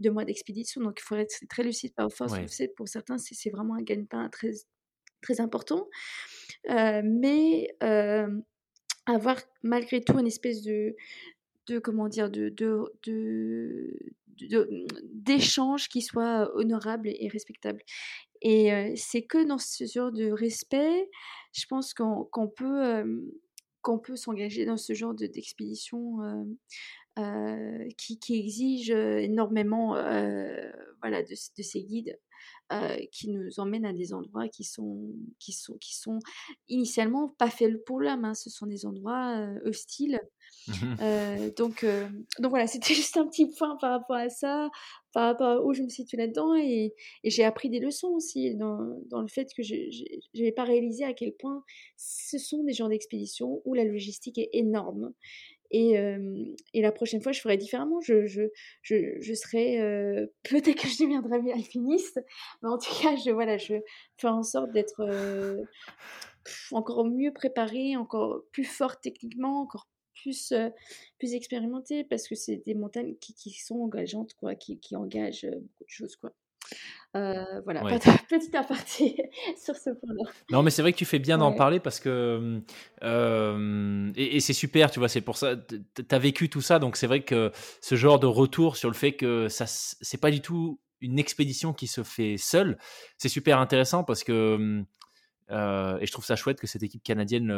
deux mois d'expédition. Donc, il faut être très lucide par force. Pour certains, c'est vraiment un gagne-pain très, très important. Mais avoir malgré tout une espèce de, de comment dire, de, de, de, d'échange qui soit honorable et respectable. Et c'est que dans ce genre de respect, je pense qu'on, peut, qu'on peut s'engager dans ce genre de, d'expédition qui, qui, exige énormément voilà, de, de ces guides. Euh, qui nous emmènent à des endroits qui sont, qui sont, qui sont initialement pas faits pour l'homme. Hein. Ce sont des endroits euh, hostiles. Mmh euh, donc, donc voilà, (laughs) c'était juste un petit point par rapport à ça, par rapport à où je me situe là-dedans. Et, et j'ai appris des leçons aussi dans, dans le fait que je n'avais pas réalisé à quel point ce sont des genres d'expédition où la logistique est énorme et, la prochaine fois, je ferai différemment. Je, serai. (laughs) Peut-être que je deviendrai alpiniste, mais en tout cas, je, voilà, je fais en sorte d'être encore mieux préparée, encore plus forte techniquement, encore plus, plus expérimentée, parce que c'est des montagnes qui, qui, sont engageantes, quoi, qui, qui engagent beaucoup de choses. Quoi. Euh, voilà, (laughs) petit aparté (laughs) sur ce point-là. Non, mais c'est vrai que tu fais bien d'en parler parce que. Euh, et, c'est super, tu vois, c'est pour ça. Tu as vécu tout ça, donc c'est vrai que ce genre de retour sur le fait que ça c'est pas du tout une expédition qui se fait seule, c'est super intéressant parce que. Euh, et je trouve ça chouette que cette équipe canadienne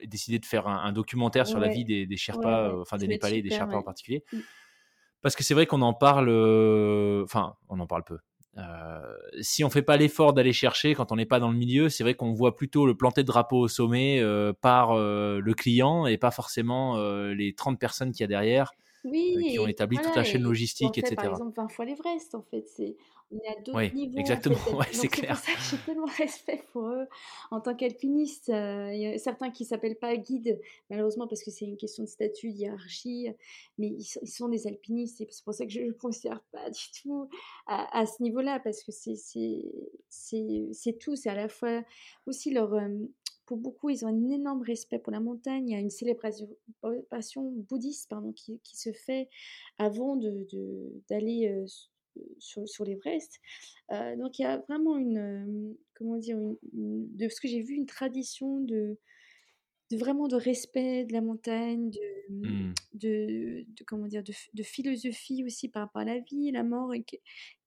ait décidé de faire un, documentaire sur la vie des, des Sherpas, enfin des Népalais et des Sherpas en particulier. Parce que c'est vrai qu'on en parle, euh, enfin, on en parle peu. Euh, si on fait pas l'effort d'aller chercher quand on n'est pas dans le milieu, c'est vrai qu'on voit plutôt le planter de drapeau au sommet euh, par le client et pas forcément les 30 personnes qu'il y a derrière qui ont établi toute la chaîne logistique, etc. Par exemple, 20 fois l'Everest, en fait, c'est on est à d'autres oui, niveaux. Exactement, (laughs) ouais, c'est clair. C'est pour ça que j'ai tellement de respect pour eux en tant qu'alpinistes. Euh, il y a certains qui ne s'appellent pas guides, malheureusement, parce que c'est une question de statut, de hiérarchie, mais ils sont, ils sont des alpinistes et c'est pour ça que je ne considère pas du tout à, à ce niveau-là, parce que c'est tout. C'est à la fois aussi leur. Euh, pour beaucoup, ils ont un énorme respect pour la montagne. Il y a une célébration bouddhiste pardon, qui, qui se fait avant d'aller de, d'aller euh, sur, sur l'Everest. Euh, donc il y a vraiment une, euh, comment dire, une, de ce que j'ai vu, une tradition de, de, vraiment de respect de la montagne, de, mmh. de, de comment dire, de, philosophie aussi par rapport à la vie, la mort, et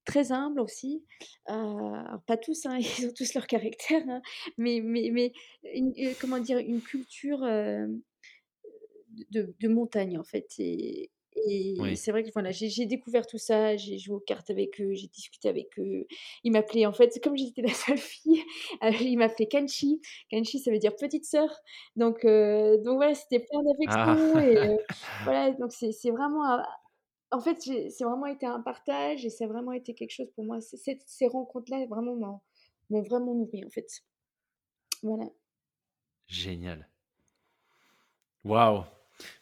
très humble aussi. Euh, pas tous, hein, (laughs) ils ont tous leur caractère, hein, mais, mais, mais une, comment dire, une culture de, de, montagne en fait. Et, et c'est vrai que voilà, j'ai découvert tout ça, j'ai joué aux cartes avec eux, j'ai discuté avec eux. Ils m'appelaient, en fait, comme j'étais la seule fille, (laughs) euh, ils m'appelaient Kanchi. Kanchi, ça veut dire petite sœur. Donc, euh, donc voilà, c'était plein d'affection. Ah. Et euh, (laughs) voilà, donc c'est vraiment. En fait, c'est vraiment été un partage et a vraiment été quelque chose pour moi. Ces rencontres-là, vraiment, m'ont vraiment nourri, en fait. Voilà. Génial. Waouh!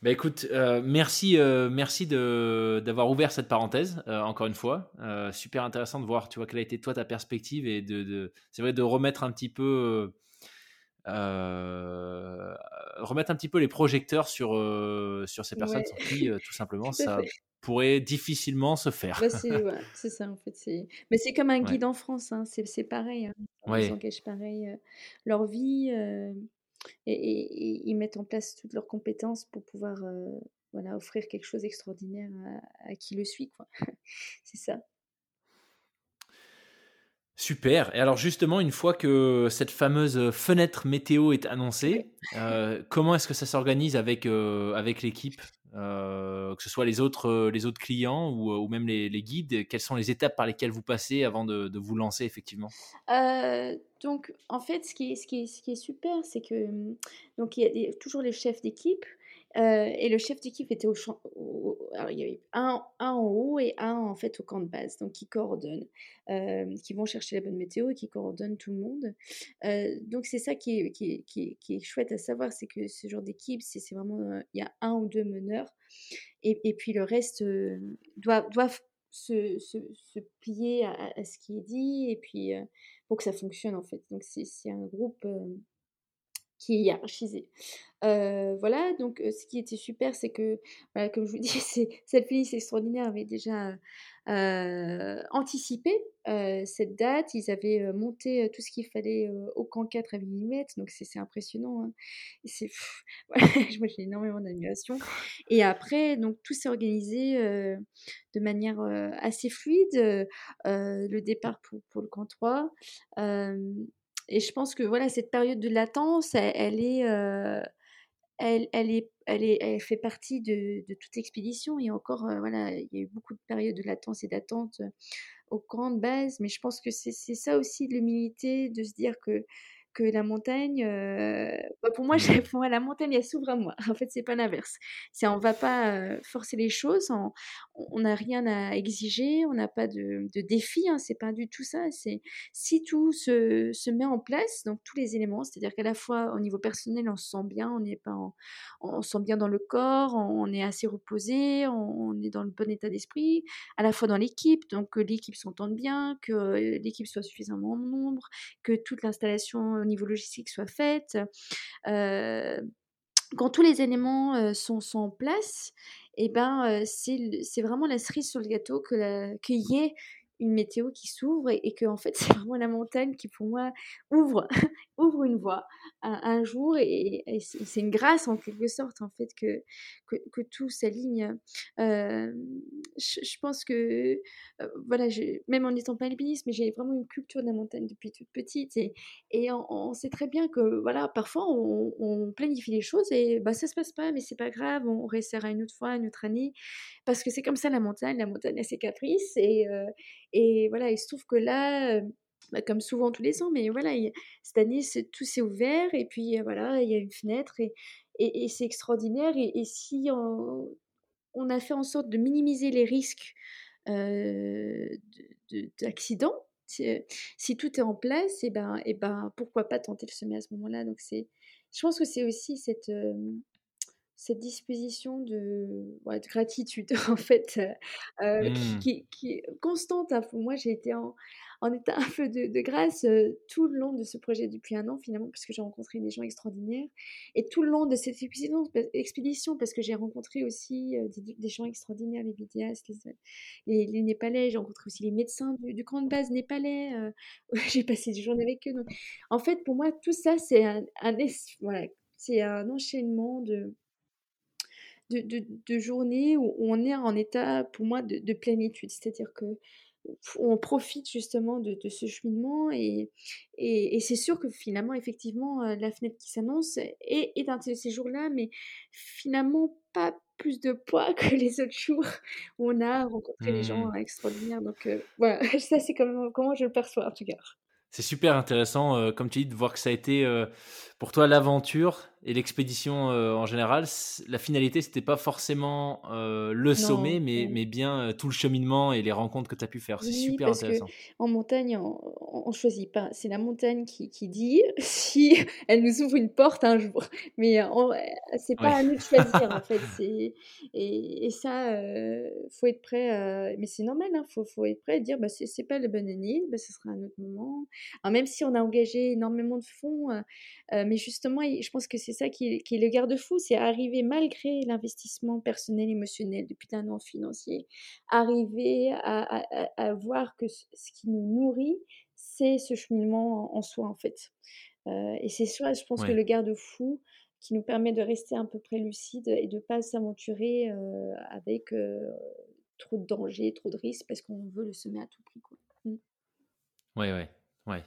Bah écoute, euh, merci, euh, merci d'avoir ouvert cette parenthèse euh, encore une fois. super intéressant de voir, tu vois, quelle a été toi ta perspective et de, de c'est vrai de remettre un petit peu, remettre un petit peu les projecteurs sur sur ces personnes sans qui (laughs) tout simplement ça pourrait difficilement se faire. Bah, c'est, ouais, ça en fait. Mais c'est comme un guide en France, hein, c'est, pareil. Hein. Ils engagent pareil leur vie et, ils mettent en place toutes leurs compétences pour pouvoir euh, voilà, offrir quelque chose d'extraordinaire à, qui le suit. (laughs) C'est ça. Super. Et alors justement, une fois que cette fameuse fenêtre météo est annoncée, euh, comment est-ce que ça s'organise avec, euh, avec l'équipe euh, que ce soit les autres, les autres clients ou, ou même les, les, guides, quelles sont les étapes par lesquelles vous passez avant de, de vous lancer effectivement? Donc en fait, ce qui est, ce qui est, ce qui est super, c'est que donc il y a toujours les chefs d'équipe euh, et le chef d'équipe était au champ. alors, il y avait un, en haut et un en fait au camp de base, donc qui coordonnent, euh, qui vont chercher la bonne météo et qui coordonnent tout le monde. Euh, donc c'est ça qui est, chouette à savoir, c'est que ce genre d'équipe, c'est vraiment il y a un ou deux meneurs et, puis le reste doivent, se, plier à, à, ce qui est dit et puis pour que ça fonctionne en fait. Donc c'est un groupe qui hiérarchisé. Voilà, donc ce qui était super, c'est que, comme je vous (laughs) dis, cette police extraordinaire avait déjà anticipé cette date. Ils avaient monté tout ce qu'il fallait au camp 4 à millimètres, donc c'est impressionnant. Hein. (laughs) Voilà, j'ai énormément d'admiration. Et après, donc tout s'est organisé de manière assez fluide. le départ pour, pour le camp 3 et je pense que voilà, cette période de latence, elle, est, euh, elle, elle, est, elle, est, elle fait partie de, toute expédition. Et encore, euh, voilà, il y a eu beaucoup de périodes de latence et d'attente euh, aux grandes bases. Mais je pense que c'est ça aussi de l'humilité, de se dire que que la montagne, euh, bah, pour moi, pour moi, la montagne, elle s'ouvre à moi. (laughs) En fait, c'est pas l'inverse. C'est on va pas euh, forcer les choses, on n'a rien à exiger, on n'a pas de, de défi, hein, c'est pas du tout ça. C'est si tout se, se, met en place, donc tous les éléments, c'est-à-dire qu'à la fois au niveau personnel, on se sent bien, on n'est pas, en, on se sent bien dans le corps, on, est assez reposé, on, on, est dans le bon état d'esprit, à la fois dans l'équipe, donc que l'équipe s'entende bien, que euh, l'équipe soit suffisamment en nombre, que toute l'installation au niveau logistique soit faite. Quand tous les éléments sont, sont, en place, et eh ben, c'est vraiment la cerise sur le gâteau qu'il y ait une météo qui s'ouvre et, que en fait (laughs) c'est vraiment la montagne qui pour moi ouvre (laughs) ouvre une voie un, jour et, c'est une grâce en quelque sorte en fait que que, tout s'aligne. Euh, je, pense que euh, voilà même en n'étant pas alpiniste mais j'ai vraiment une culture de la montagne depuis toute petite et, et on, sait très bien que voilà parfois on, planifie les choses et bah ça se passe pas mais c'est pas grave on réessayera une autre fois une autre année parce que c'est comme ça la montagne. La montagne a ses caprices et euh, et voilà, il se trouve que là, bah, comme souvent tous les ans, mais voilà, cette année, tout s'est ouvert et puis voilà, il y a une fenêtre et, et, c'est extraordinaire. Et, si on, a fait en sorte de minimiser les risques d'accident, si, tout est en place, et ben, et ben pourquoi pas tenter le sommet à ce moment-là? Donc c'est, je pense que c'est aussi cette cette disposition de, ouais, de gratitude, (laughs) en fait, euh, mmh. qui, qui, est constante. Hein. Moi, j'ai été en, en, état un peu de, de grâce euh, tout le long de ce projet depuis un an, finalement, parce que j'ai rencontré des gens extraordinaires. Et tout le long de cette expédition, parce que j'ai rencontré aussi euh, des, des, gens extraordinaires, les vidéastes, les, les, Népalais, j'ai rencontré aussi les médecins du, du camp de base népalais. (laughs) j'ai passé des journées avec eux. Donc, en fait, pour moi, tout ça, c'est un, un, voilà, c'est un enchaînement de de, de, de journées où on est en état, pour moi, de, de plénitude. C'est-à-dire que on profite justement de, de ce cheminement et, et, et c'est sûr que finalement, effectivement, euh, la fenêtre qui s'annonce est, est un de ces jours-là, mais finalement pas plus de poids que les autres jours où on a rencontré des gens mmh. extraordinaires. Donc euh, voilà, (laughs) ça c'est comment, comment je le perçois en tout cas. C'est super intéressant, euh, comme tu dis, de voir que ça a été pour toi l'aventure et l'expédition euh, en général, la finalité, c'était pas forcément euh, le sommet, mais, mais bien euh, tout le cheminement et les rencontres que tu as pu faire. C'est super parce intéressant. en montagne, on, ne choisit pas. C'est la montagne qui, qui, dit (laughs) si elle nous ouvre une porte un jour. Mais c'est pas à nous de choisir, en fait. (laughs) Et, et, ça, faut être prêt. mais c'est normal, il hein, faut, faut, être prêt à dire bah, c'est pas la bonne année, bah, ce sera un autre moment. Alors, même si on a engagé énormément de fonds, mais justement, je pense que c'est ça qui est, qui est le garde-fou, c'est arriver malgré l'investissement personnel, émotionnel depuis un an financier, arriver à, à, voir que ce qui nous nourrit, c'est ce cheminement en, soi en fait. Euh, et c'est ça, je pense que le garde-fou qui nous permet de rester à peu près lucide et de ne pas s'aventurer euh, avec euh, trop de dangers, trop de risques, parce qu'on veut le semer à tout prix. Quoi. Mmh. Ouais, ouais, ouais.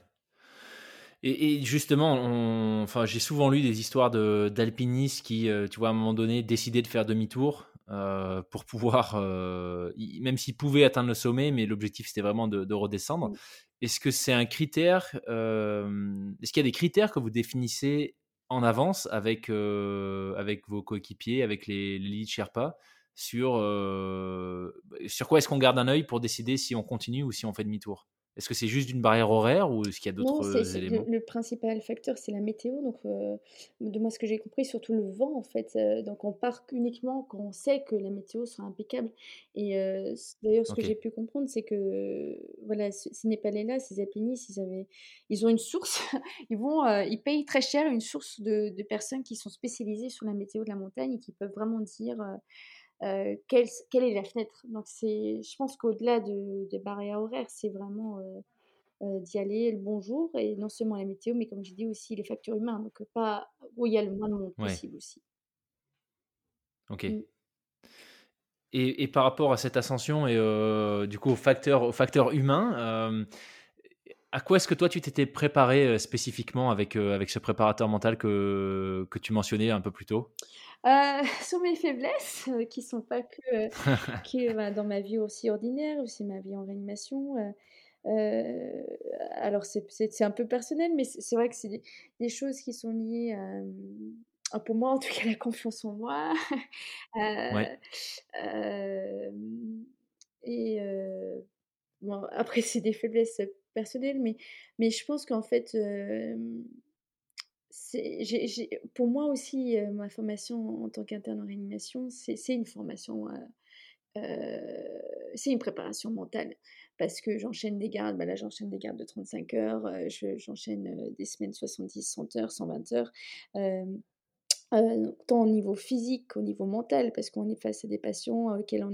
Et, justement, enfin, j'ai souvent lu des histoires d'alpinistes qui, euh, tu vois, à un moment donné, décidaient de faire demi-tour euh, pour pouvoir, euh, même s'ils pouvaient atteindre le sommet, mais l'objectif c'était vraiment de, redescendre. Est-ce que c'est un critère Est-ce qu'il y a des critères que vous définissez en avance avec, avec vos coéquipiers, avec les, les lead Sherpa sur, sur quoi est-ce qu'on garde un œil pour décider si on continue ou si on fait demi-tour? Est-ce que c'est juste d'une barrière horaire ou est-ce qu'il y a d'autres éléments? le, le, principal facteur, c'est la météo. Donc, de moi, ce que j'ai compris, surtout le vent, en fait. donc, on part uniquement quand on sait que la météo sera impeccable. Et d'ailleurs, ce que j'ai pu comprendre, c'est que voilà, ces Népalais-là, ces alpinistes, ils, avaient, ils ont une source. (laughs) ils, vont, ils payent très cher une source de, de, personnes qui sont spécialisées sur la météo de la montagne et qui peuvent vraiment dire euh, quelle, quelle, est la fenêtre? Donc, c'est, je pense qu'au-delà de, des barrières horaires, c'est vraiment euh, euh, d'y aller le bonjour et non seulement la météo, mais comme je dis aussi les facteurs humains. Donc, pas où il y a le moins de monde possible aussi. Ok. Mm. Et, et, par rapport à cette ascension et du coup au facteur, au facteur humain, à quoi est-ce que toi tu t'étais préparé spécifiquement avec, avec ce préparateur mental que, que tu mentionnais un peu plus tôt? Euh, (laughs) sur mes faiblesses, euh, qui sont pas que, euh, (laughs) qui, bah, dans ma vie aussi ordinaire, aussi ma vie en réanimation. alors c'est un peu personnel, mais c'est vrai que c'est des, choses qui sont liées à, pour moi en tout cas, la confiance en moi. (laughs) et bon, après, c'est des faiblesses personnelles, mais, mais je pense qu'en fait, pour moi aussi, euh, ma formation en tant qu'interne en réanimation, c'est une formation, euh, euh, c'est une préparation mentale. Parce que j'enchaîne des gardes, bah là j'enchaîne des gardes de 35 heures, j'enchaîne des semaines 70, 100 heures, 120 heures. Euh, tant au niveau physique qu'au niveau mental, parce qu'on est face à des patients auxquels on,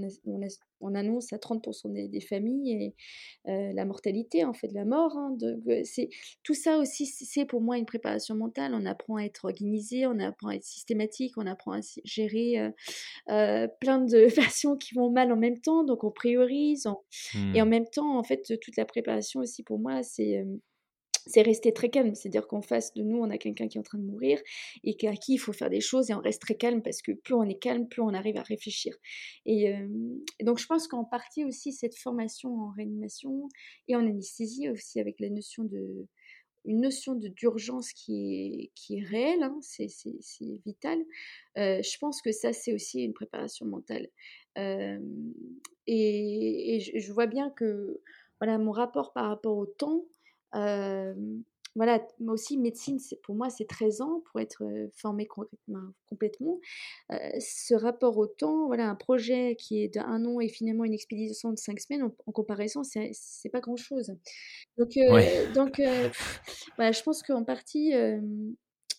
on, annonce à 30% des, familles et euh, la mortalité, en fait, la mort. Hein, c'est, tout ça aussi, c'est pour moi une préparation mentale. On apprend à être organisé, on apprend à être systématique, on apprend à gérer euh, plein de (laughs) patients qui vont mal en même temps, donc on priorise. Et en mmh. même temps, en fait, toute la préparation aussi pour moi, c'est c'est rester très calme. C'est-à-dire qu'en face de nous, on a quelqu'un qui est en train de mourir et à qui il faut faire des choses et on reste très calme parce que plus on est calme, plus on arrive à réfléchir. Et, donc, je pense qu'en partie aussi, cette formation en réanimation et en anesthésie aussi avec la notion de une notion d'urgence qui est, qui est réelle, hein, c'est vital. je pense que ça, c'est aussi une préparation mentale. et, je, vois bien que voilà, mon rapport par rapport au temps, voilà, moi aussi, médecine, pour moi, c'est 13 ans pour être formée complètement. ce rapport au temps, voilà, un projet qui est d'un an et finalement une expédition de 5 semaines, en, comparaison, c'est pas grand-chose. Donc, donc (laughs) voilà, je pense qu'en partie,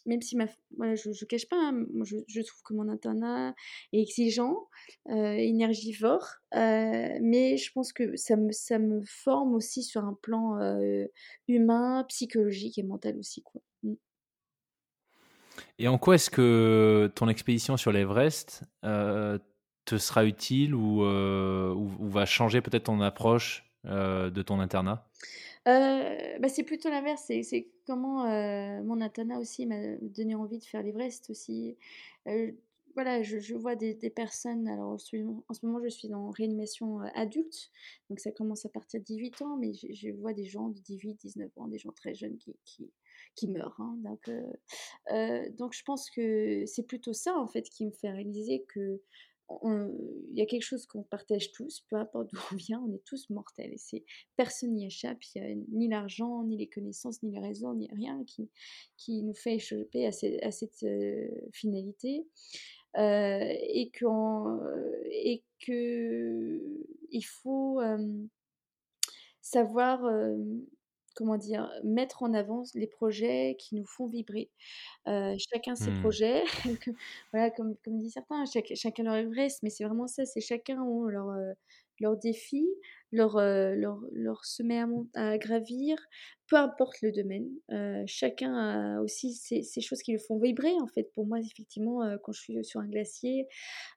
même si ma, voilà, je ne cache pas, hein, je, trouve que mon internat est exigeant, euh, énergivore, euh, mais je pense que ça me, ça me forme aussi sur un plan euh, humain, psychologique et mental aussi. Quoi. Mmh. Et en quoi est-ce que ton expédition sur l'Everest te sera utile ou, ou va changer peut-être ton approche de ton internat? Euh, bah, c'est plutôt l'inverse, c'est comment, euh, mon internat aussi m'a donné envie de faire l'Everest aussi. Euh, voilà, je vois des personnes alors en ce moment, je suis en réanimation, adulte, donc ça commence à partir de 18 ans, mais je vois des gens de 18-19 ans, des gens très jeunes qui qui meurent, hein, donc donc je pense que c'est plutôt ça, en fait, qui me fait réaliser que il y a quelque chose qu'on partage tous, peu importe d'où on vient, on est tous mortels. Et c'est personne n'y échappe. Il n'y a ni l'argent, ni les connaissances, ni les raisons, ni rien qui, qui nous fait échapper à, à cette euh, finalité. Euh, et, et que il faut euh, savoir comment dire, mettre en avant les projets qui nous font vibrer. chacun ses mmh. projets, (laughs) voilà, comme, comme dit certains, chacun leur Everest, mais c'est vraiment ça, c'est chacun ont leur, défis, leur, euh, leur, leur sommet à, gravir, peu importe le domaine. Euh, chacun a aussi ces, choses qui le font vibrer. En fait, pour moi, effectivement, euh, quand je suis sur un glacier,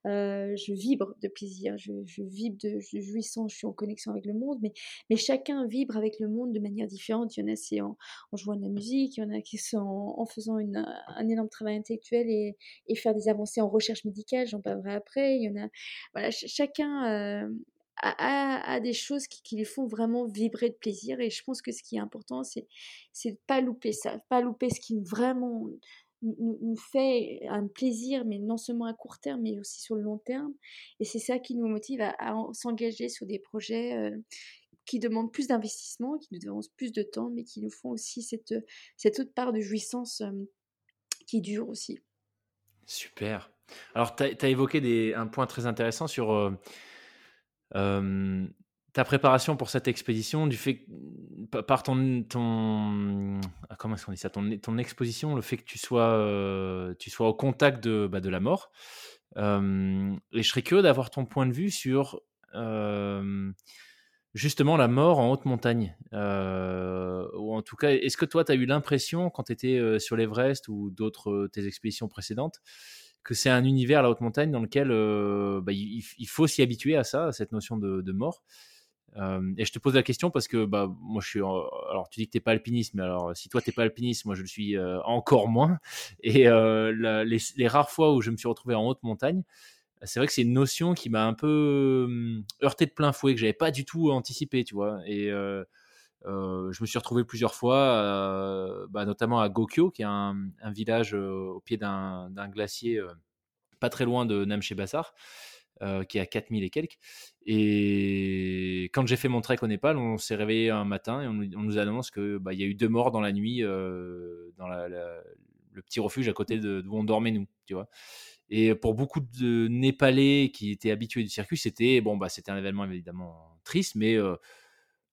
euh, je vibre de plaisir, je, je vibre de, de, jouissance, je suis en connexion avec le monde, mais, mais chacun vibre avec le monde de manière différente. Il y en a, c'est en, en, jouant de la musique, il y en a qui sont en, faisant une, un énorme travail intellectuel et, et, faire des avancées en recherche médicale, j'en parlerai après. Il y en a, voilà, ch chacun à, des choses qui, les font vraiment vibrer de plaisir. Et je pense que ce qui est important, c'est de ne pas louper ça, pas louper ce qui vraiment nous, nous, fait un plaisir, mais non seulement à court terme, mais aussi sur le long terme. Et c'est ça qui nous motive à, s'engager sur des projets euh, qui demandent plus d'investissement, qui nous demandent plus de temps, mais qui nous font aussi cette, cette autre part de jouissance euh, qui dure aussi. Super. Alors, tu as, évoqué un point très intéressant sur... Euh ta préparation pour cette expédition, du fait par ton, ton ah, comment est-ce dit ça, ton, exposition, le fait que tu sois, tu sois au contact de, bah, de la mort. Euh, et je serais curieux d'avoir ton point de vue sur justement la mort en haute montagne. ou en tout cas, est-ce que toi, tu as eu l'impression quand tu étais sur l'Everest ou d'autres tes expéditions précédentes que c'est un univers, la haute montagne, dans lequel euh, bah, il, faut s'y habituer à ça, à cette notion de, mort. Euh, et je te pose la question parce que bah, moi je suis. Alors tu dis que tu n'es pas alpiniste, mais alors si toi tu n'es pas alpiniste, moi je le suis euh, encore moins. (laughs) Et les, rares fois où je me suis retrouvé en haute montagne, c'est vrai que c'est une notion qui m'a un peu heurté de plein fouet, que j'avais pas du tout anticipé, tu vois. Et euh, je me suis retrouvé plusieurs fois, euh, bah, notamment à Gokyo, qui est un, village euh, au pied d'un glacier pas très loin de Namche Bassar, qui est à 4000 et quelques. Et quand j'ai fait mon trek au Népal, on s'est réveillé un matin et on, on nous annonce qu'il bah, y a eu deux morts dans la nuit dans le petit refuge à côté de, où on dormait nous, tu vois. Et pour beaucoup de Népalais qui étaient habitués du circuit, c'était bon, bah, c'était un événement évidemment triste, mais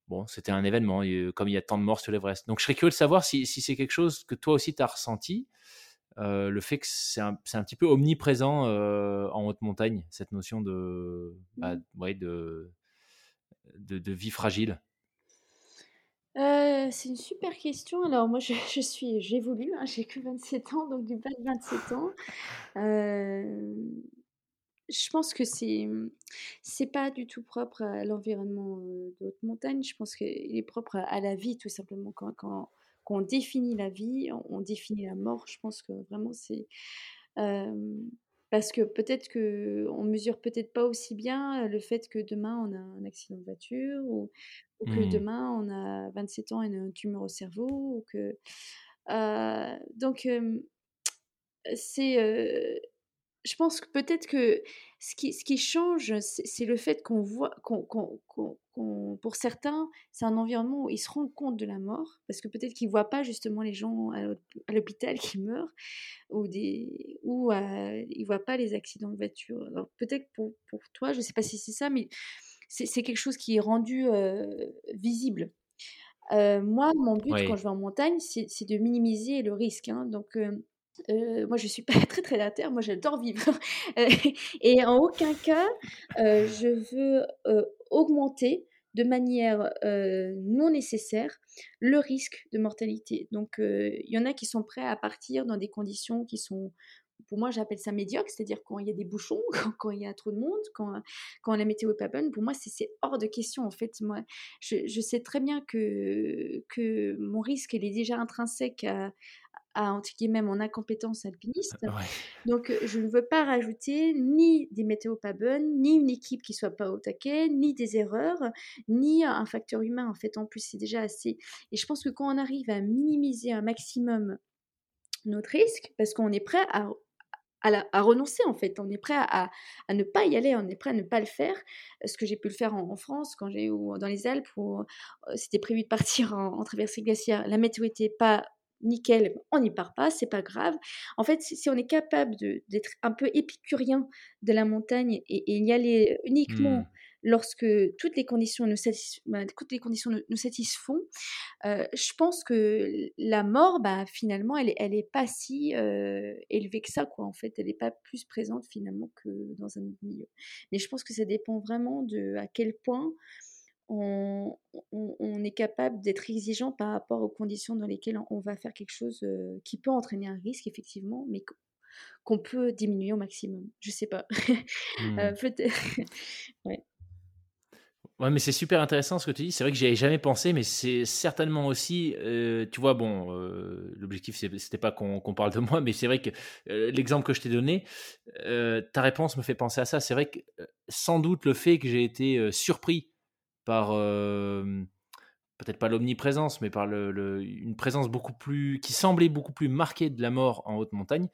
bon, c'était un événement, comme il y a tant de morts sur l'Everest. Donc je serais curieux de savoir si, c'est quelque chose que toi aussi tu as ressenti, euh, le fait que c'est un, petit peu omniprésent euh, en haute montagne, cette notion de, bah, ouais, de, vie fragile? Euh, c'est une super question. Alors moi, je, (laughs) suis, j'évolue, hein, j'ai que 27 ans, donc du pas de 27 ans. Je pense que c'est mmh, c'est pas du tout propre à l'environnement de haute montagne. Je pense qu'il est propre à, la vie, tout simplement. Quand, quand, quand, on définit la vie, on, définit la mort. Je pense que vraiment c'est euh, parce que peut-être que on mesure peut-être pas aussi bien le fait que demain on a un accident de voiture ou, ou que mmh. demain on a 27 ans et une tumeur au cerveau ou que euh, donc euh, c'est je pense que peut-être que ce qui, ce qui change, c'est le fait qu'on voit, qu'on, qu'on, qu'on, pour certains, c'est un environnement où ils se rendent compte de la mort, parce que peut-être qu'ils ne voient pas justement les gens à l'hôpital (laughs) qui meurent, ou, des, ou euh, ils ne voient pas les accidents de voiture. Alors peut-être pour, pour toi, je ne sais pas si c'est ça, mais c'est, quelque chose qui est rendu euh, visible. Euh, moi, mon but oui. quand je vais en montagne, c'est, c'est de minimiser le risque. Hein, donc, euh, moi, je suis pas (laughs) très très à terre. Moi, j'adore vivre. (laughs) et en aucun cas, euh, je veux euh, augmenter de manière non nécessaire le risque de mortalité. Donc, il y en a qui sont prêts à partir dans des conditions qui sont pour moi, j'appelle ça médiocre, c'est-à-dire quand il y a des bouchons, (laughs) quand, il y a trop de monde, quand, quand la météo est pas bonne. Pour moi, c'est hors de question. En fait, moi, je, je, sais très bien que, que mon risque, il est déjà intrinsèque à, à entre guillemets mon incompétence alpiniste. Ouais. Donc je ne veux pas rajouter ni des météos pas bonnes, ni une équipe qui soit pas au taquet, ni des erreurs, ni un facteur humain en fait. En plus c'est déjà assez. Et je pense que quand on arrive à minimiser un maximum notre risque, parce qu'on est prêt à à, la, à, renoncer en fait. On est prêt à, à, ne pas y aller, on est prêt à ne pas le faire. Ce que j'ai pu le faire en, en France, quand j'ai ou dans les Alpes, où euh, c'était prévu de partir en, en traversée glaciaire, la météo était pas nickel, on n'y part pas, c'est pas grave. En fait, si on est capable d'être un peu épicurien de la montagne et, et y aller uniquement mmh. lorsque toutes les conditions nous, bah, toutes les conditions nous, satisfont, je pense que la mort, bah, finalement, elle n'est elle est pas si élevée que ça, quoi. En fait, elle n'est pas plus présente finalement que dans un autre milieu. Mais je pense que ça dépend vraiment de à quel point on, on, est capable d'être exigeant par rapport aux conditions dans lesquelles on va faire quelque chose qui peut entraîner un risque, effectivement, mais qu'on peut diminuer au maximum. Je sais pas. (laughs) Mmh. Peut-être. (laughs) ouais. Ouais, mais c'est super intéressant ce que tu dis. C'est vrai que j'y avais jamais pensé, mais c'est certainement aussi, tu vois, bon, l'objectif c'était pas qu'on parle de (laughs) moi, mais c'est vrai que l'exemple que je t'ai donné, ta réponse me fait penser à ça. C'est vrai que sans doute le fait que j'ai été surpris par peut-être pas l'omniprésence, mais par le, une présence beaucoup plus qui semblait beaucoup plus marquée de la mort en haute montagne.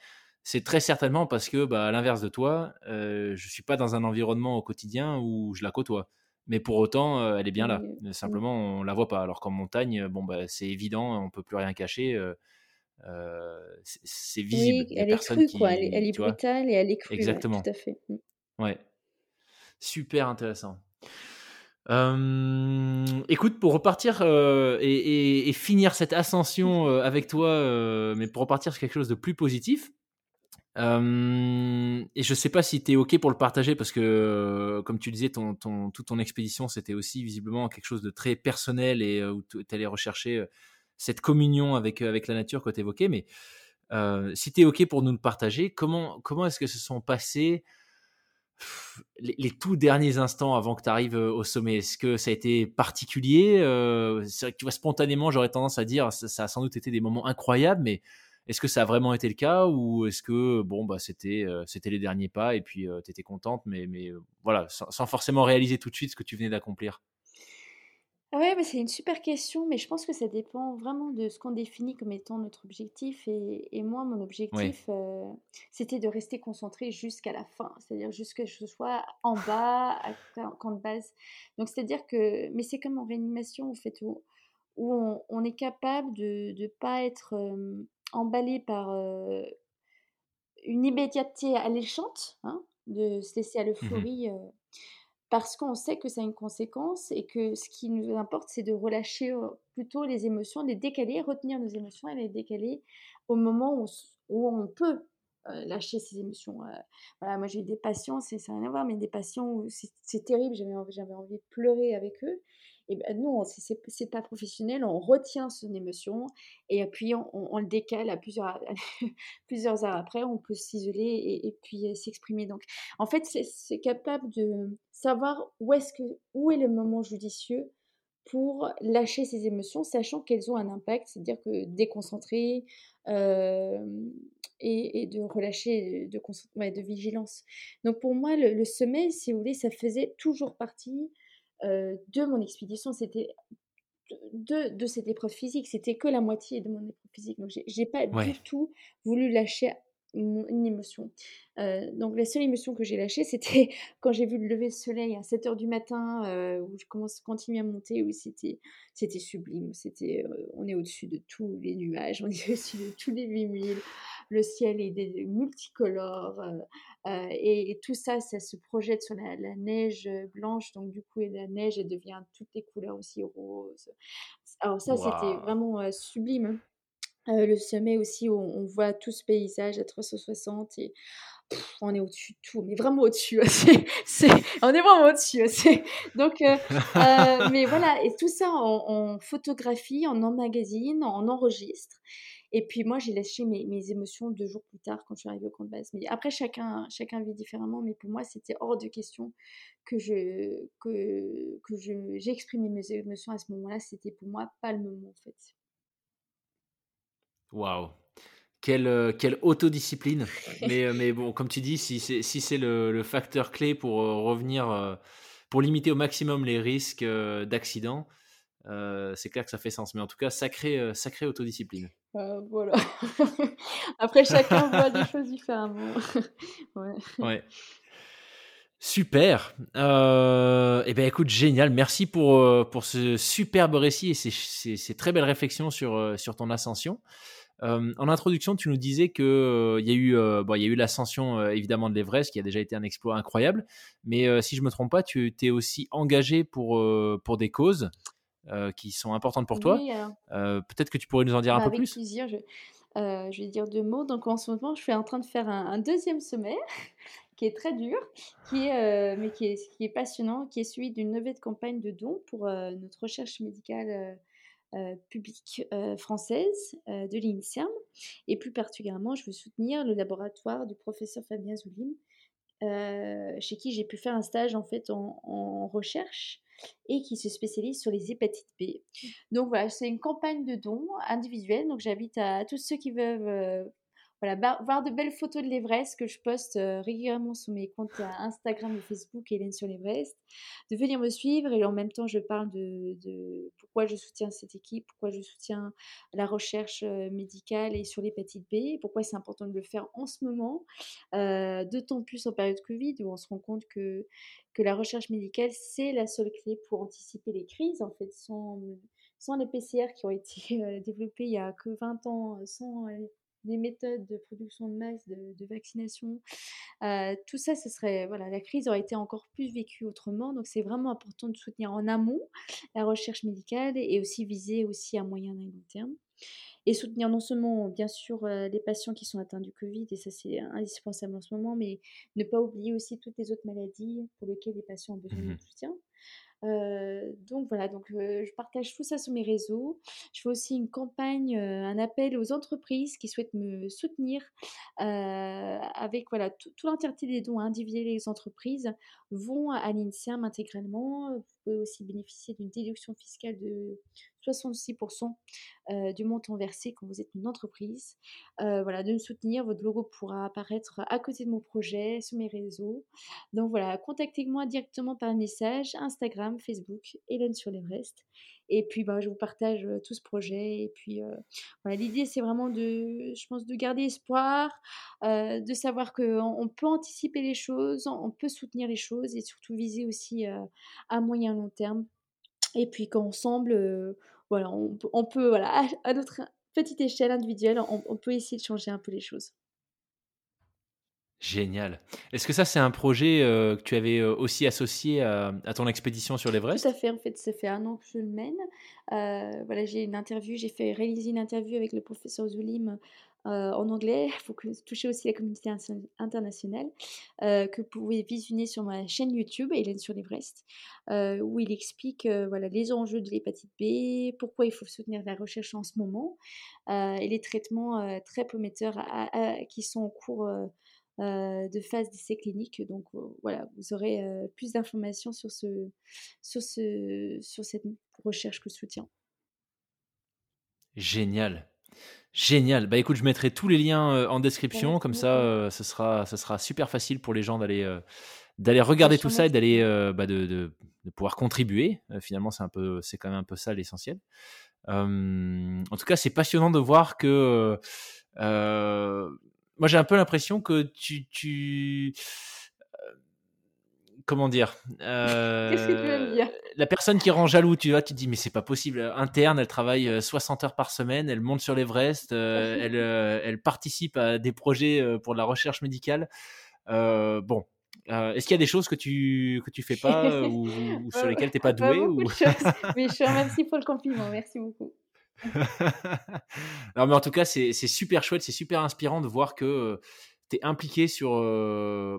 C'est très certainement parce que, bah, à l'inverse de toi, je je suis pas dans un environnement au quotidien où je la côtoie. Mais pour autant, elle est bien là. Simplement, on la voit pas. Alors qu'en montagne, bon, bah, c'est évident, on peut plus rien cacher. c'est visible. elle est crue, quoi. Elle, est brutale et elle est crue. Exactement. tout à fait. Mmh. Ouais. Super intéressant écoute, pour repartir et, finir cette ascension avec toi, mais pour repartir sur quelque chose de plus positif, et je sais pas si tu es OK pour le partager parce que, comme tu disais, toute ton expédition, c'était aussi visiblement quelque chose de très personnel et où tu allais rechercher cette communion avec, avec la nature que tu évoquais. Mais si tu es OK pour nous le partager, comment, comment est-ce que se sont passés les, tout derniers instants avant que tu arrives au sommet, est-ce que ça a été particulier C'est vrai que tu vois, spontanément, j'aurais tendance à dire ça, ça, a sans doute été des moments incroyables, mais est-ce que ça a vraiment été le cas ou est-ce que bon bah c'était c'était les derniers pas et puis étais contente, mais mais voilà, sans, forcément réaliser tout de suite ce que tu venais d'accomplir ouais, c'est une super question, mais je pense que ça dépend vraiment de ce qu'on définit comme étant notre objectif. Et, moi, mon objectif, euh, c'était de rester concentré jusqu'à la fin, c'est-à-dire jusqu'à ce que je sois en bas, à camp de base. Donc, c'est-à-dire que, mais c'est comme en réanimation, en fait, où, où on, est capable de ne pas être euh, emballé par euh, une immédiateté alléchante, hein, de se laisser à mmh l'euphorie parce qu'on sait que ça a une conséquence et que ce qui nous importe, c'est de relâcher plutôt les émotions, les décaler, retenir nos émotions et les décaler au moment où, on peut lâcher ses émotions. voilà, moi j'ai eu des patients, c'est ça n'a rien à voir, mais des patients où c'est terrible, j'avais envie de pleurer avec eux. Et ben non, c'est pas professionnel, on retient son émotion et puis on, le décale à plusieurs, (laughs) plusieurs heures après, on peut s'isoler et, puis s'exprimer. Donc en fait, c'est capable de savoir où, est que, où est le moment judicieux pour lâcher ses émotions, sachant qu'elles ont un impact, c'est-à-dire que déconcentrer euh, et, de relâcher de, de vigilance. Donc pour moi, le, sommet, si vous voulez, ça faisait toujours partie euh, de mon expédition. C'était de, de, cette épreuve physique, c'était que la moitié de mon épreuve physique. Donc j'ai pas du tout voulu lâcher une émotion. Euh, donc la seule émotion que j'ai lâchée, c'était (laughs) quand j'ai vu le lever de soleil à 7 heures du matin, euh, où je commence, continue à monter, où c'était, c'était sublime. C'était, euh, on est au-dessus de tous les nuages, (laughs) on est au-dessus de tous les 8000, le ciel est des, multicolore, et, tout ça, ça se projette sur la, neige blanche, donc du coup, la neige, elle devient toutes les couleurs aussi roses. Alors ça, c'était vraiment sublime. Euh, le sommet aussi, où on voit tout ce paysage à 360 et on est au-dessus de tout, mais vraiment au-dessus. (laughs) c'est, on est vraiment au-dessus. donc, euh, euh, mais voilà, et tout ça en, photographie, en emmagasine, en enregistre. Et puis moi, j'ai lâché mes, mes, émotions deux jours plus tard quand je suis arrivée au camp de base. Mais après, chacun, chacun vit différemment. Mais pour moi, c'était hors de question que je que, que je, j'ai exprimé mes émotions à ce moment-là. C'était pour moi pas le moment en fait. Waouh quelle, euh, quelle autodiscipline. mais, euh, mais bon, comme tu dis, si c'est si c'est le, facteur clé pour euh, revenir, pour limiter au maximum les risques d'accident, c'est clair que ça fait sens. Mais en tout cas, sacrée, sacrée autodiscipline. Voilà. (laughs) Après, chacun voit des choses différemment. (laughs) ouais. Super. Euh, eh bien, écoute, génial. Merci pour, pour ce superbe récit et ces, ces, très belles réflexions sur, sur ton ascension. en introduction, tu nous disais qu'il il y a eu, y a eu l'ascension évidemment de l'Everest, qui a déjà été un exploit incroyable. Mais si je me trompe pas, tu t'es aussi engagé pour, pour des causes qui sont importantes pour toi. Peut-être que tu pourrais nous en dire un peu avec plus. plaisir. Je, je vais dire deux mots. Donc en ce moment, je suis en train de faire un, un deuxième sommet (laughs) qui est très dur, qui est, mais qui est, qui est passionnant, qui est celui d'une levée de campagne de dons pour notre recherche médicale euh, publique euh, française euh, de l'INSERM. Et plus particulièrement, je veux soutenir le laboratoire du professeur Fabien Zoulim, chez qui j'ai pu faire un stage en fait en, en, recherche et qui se spécialise sur les hépatites B. Donc voilà, c'est une campagne de dons individuelle. Donc j'invite à, tous ceux qui veulent voilà, voir de belles photos de l'Everest que je poste euh, régulièrement sur mes comptes Instagram et Facebook, Hélène sur l'Everest, de venir me suivre et en même temps je parle de, pourquoi je soutiens cette équipe, pourquoi je soutiens la recherche euh, médicale et sur l'hépatite B, pourquoi c'est important de le faire en ce moment, euh, d'autant plus en période Covid où on se rend compte que, que la recherche médicale c'est la seule clé pour anticiper les crises en fait sans sans les PCR qui ont été développés il y a que 20 ans, sans des méthodes de production de masse, de, vaccination. Euh, tout ça, ce serait, voilà, la crise aurait été encore plus vécue autrement. Donc, c'est vraiment important de soutenir en amont la recherche médicale et aussi viser aussi à moyen et long terme. Et soutenir non seulement, bien sûr, euh, les patients qui sont atteints du Covid, et ça c'est indispensable en ce moment, mais ne pas oublier aussi toutes les autres maladies pour lesquelles les patients ont besoin de mmh soutien. Donc voilà, donc je partage tout ça sur mes réseaux. Je fais aussi une campagne, un appel aux entreprises qui souhaitent me soutenir avec voilà toute l'entièreté des dons individuels des entreprises vont à l'INSERM intégralement. Vous pouvez aussi bénéficier d'une déduction fiscale de 66% du montant versé quand vous êtes une entreprise. voilà, de me soutenir, votre logo pourra apparaître à côté de mon projet, sur mes réseaux. Donc voilà, contactez-moi directement par message, Instagram, Facebook, Hélène sur l'Everest. Et puis, bah, je vous partage tout ce projet. Et puis, voilà, l'idée, c'est vraiment de, je pense, de garder espoir, de savoir qu'on on peut anticiper les choses, on peut soutenir les choses et surtout viser aussi à moyen long terme. Et puis, qu'ensemble, voilà, on, peut, voilà, à, notre petite échelle individuelle, on, peut essayer de changer un peu les choses. Génial. Est-ce que ça, c'est un projet que tu avais aussi associé à, ton expédition sur l'Everest? Tout à fait. En fait, ça fait un an que je le mène. voilà, j'ai une interview, j'ai fait réaliser une interview avec le professeur Zulim euh, en anglais. Il faut toucher aussi la communauté internationale, euh, que vous pouvez visionner sur ma chaîne YouTube, Hélène sur l'Everest, euh, où il explique voilà, les enjeux de l'hépatite B, pourquoi il faut soutenir la recherche en ce moment, et les traitements très prometteurs qui sont en cours de phase d'essai clinique. Donc voilà, vous aurez plus d'informations sur, ce, sur, ce, sur cette recherche que je soutiens. Génial. Génial. Bah écoute, je mettrai tous les liens euh, en description, comme ça, euh, ce, sera, ce sera super facile pour les gens d'aller euh, d'aller regarder tout ça et d'aller bah, de, de, pouvoir contribuer. finalement, c'est un peu, c'est quand même un peu ça l'essentiel. en tout cas, c'est passionnant de voir que moi j'ai un peu l'impression que tu, tu comment dire, (laughs) me dire La personne qui rend jaloux, tu vois, tu te dis mais c'est pas possible. Interne, elle travaille 60 heures par semaine, elle monte sur l'Everest, elle, elle participe à des projets pour la recherche médicale. bon, Est-ce qu'il y a des choses que tu que tu fais pas (laughs) ou, sur lesquelles tu n'es pas doué ou... Mais je te remercie pour le compliment, merci beaucoup. (laughs) non mais en tout cas c'est super chouette, c'est super inspirant de voir que tu es impliqué sur,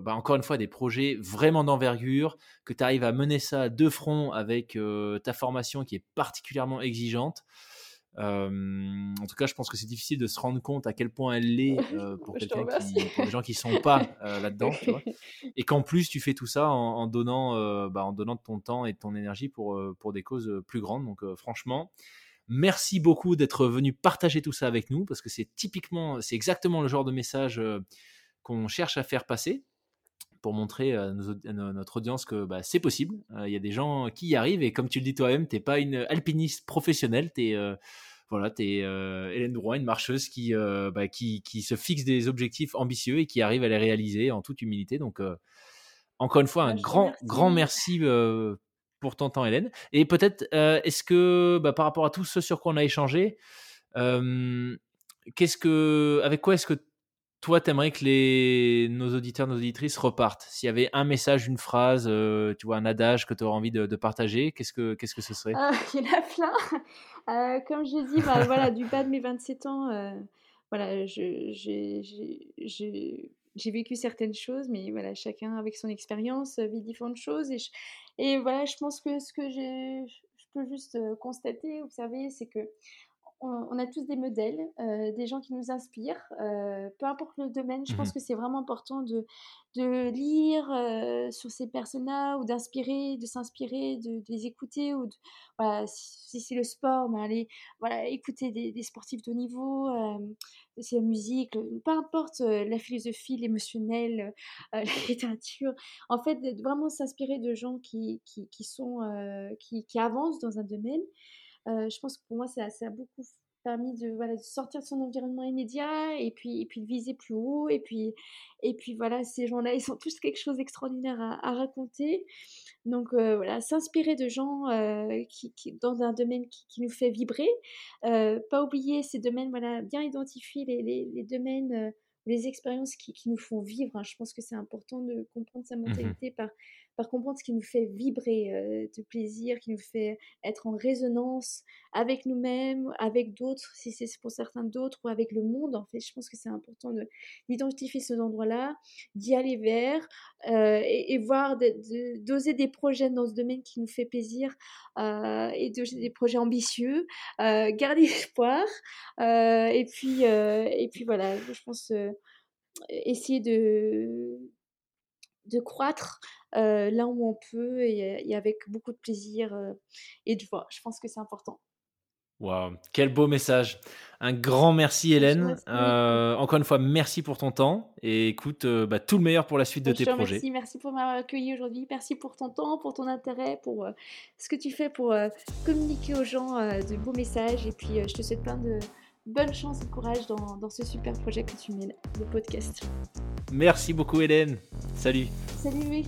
bah, encore une fois, des projets vraiment d'envergure, que tu arrives à mener ça de front avec ta formation qui est particulièrement exigeante. en tout cas, je pense que c'est difficile de se rendre compte à quel point elle l'est (laughs) pour, qui, pour les gens qui sont pas là-dedans. (laughs) Et qu'en plus, tu fais tout ça en, donnant, bah, en donnant de ton temps et de ton énergie pour, pour des causes plus grandes. Donc, franchement, merci beaucoup d'être venu partager tout ça avec nous parce que c'est typiquement, c'est exactement le genre de message qu'on cherche à faire passer pour montrer à, notre audience que bah, c'est possible. Euh, il y a des gens qui y arrivent et comme tu le dis toi-même, tu n'es pas une alpiniste professionnelle, tu es, euh, voilà, es, euh, Hélène Drouin, une marcheuse qui, bah, qui, qui, se fixe des objectifs ambitieux et qui arrive à les réaliser en toute humilité. Donc, encore une fois, un grand, merci. grand merci pour ton temps, Hélène. Et peut-être, est-ce que bah, par rapport à tout ce sur quoi on a échangé, qu'est-ce que, avec quoi est-ce que toi, t'aimerais que les, nos auditeurs, nos auditrices repartent? S'il y avait un message, une phrase, tu vois, un adage que tu aurais envie de, partager, qu'est-ce que, qu'est-ce que ce serait? (laughs) Il y en a plein. (laughs) comme j'ai dit, bah, voilà, du bas de mes 27 ans, voilà, j'ai vécu certaines choses, mais voilà, chacun avec son expérience vit différentes choses. Et, et voilà, je pense que ce que je peux juste constater, observer, c'est que on, a tous des modèles, euh, des gens qui nous inspirent, euh, peu importe le domaine. Je pense mmh que c'est vraiment important de, de lire euh, sur ces personnes-là ou d'inspirer, de s'inspirer, de, les écouter. Ou voilà, si, c'est le sport, ben voilà, écouter des, sportifs de haut niveau, c'est la musique, peu importe la philosophie, l'émotionnel, (laughs) la littérature. En fait, vraiment s'inspirer de gens qui, qui, qui sont, qui, qui avancent dans un domaine. Euh, je pense que pour moi, ça, ça a beaucoup permis de, voilà, de sortir de son environnement immédiat et puis, et puis de viser plus haut. Et puis, et puis voilà, ces gens-là, ils ont tous quelque chose d'extraordinaire à, raconter. Donc euh, voilà, s'inspirer de gens euh, qui, qui, dans un domaine qui, qui nous fait vibrer. pas oublier ces domaines, voilà, bien identifier les, les, les domaines les expériences qui, qui, nous font vivre. Hein. Je pense que c'est important de comprendre sa mmh mentalité par par comprendre ce qui nous fait vibrer euh, de plaisir, qui nous fait être en résonance avec nous-mêmes, avec d'autres, si c'est pour certains d'autres, ou avec le monde. En fait, je pense que c'est important d'identifier ces endroits-là, d'y aller vers euh, et, voir, d'oser des projets dans ce domaine qui nous fait plaisir euh, et d'oser des projets ambitieux, garder (laughs) espoir. et, puis, et puis voilà, je pense essayer de de croître là où on peut et, avec beaucoup de plaisir et de joie. Je pense que c'est important. Waouh, quel beau message. Un grand merci Hélène. encore une fois, merci pour ton temps et écoute, bah, tout le meilleur pour la suite de tes projets. Merci, merci pour m'avoir accueilli aujourd'hui. Merci pour ton temps, pour ton intérêt, pour ce que tu fais pour communiquer aux gens de beaux messages. Et puis, je te souhaite plein de bonne chance et courage dans, dans ce super projet que tu mènes, le podcast. Merci beaucoup Hélène. Salut. Salut Vic.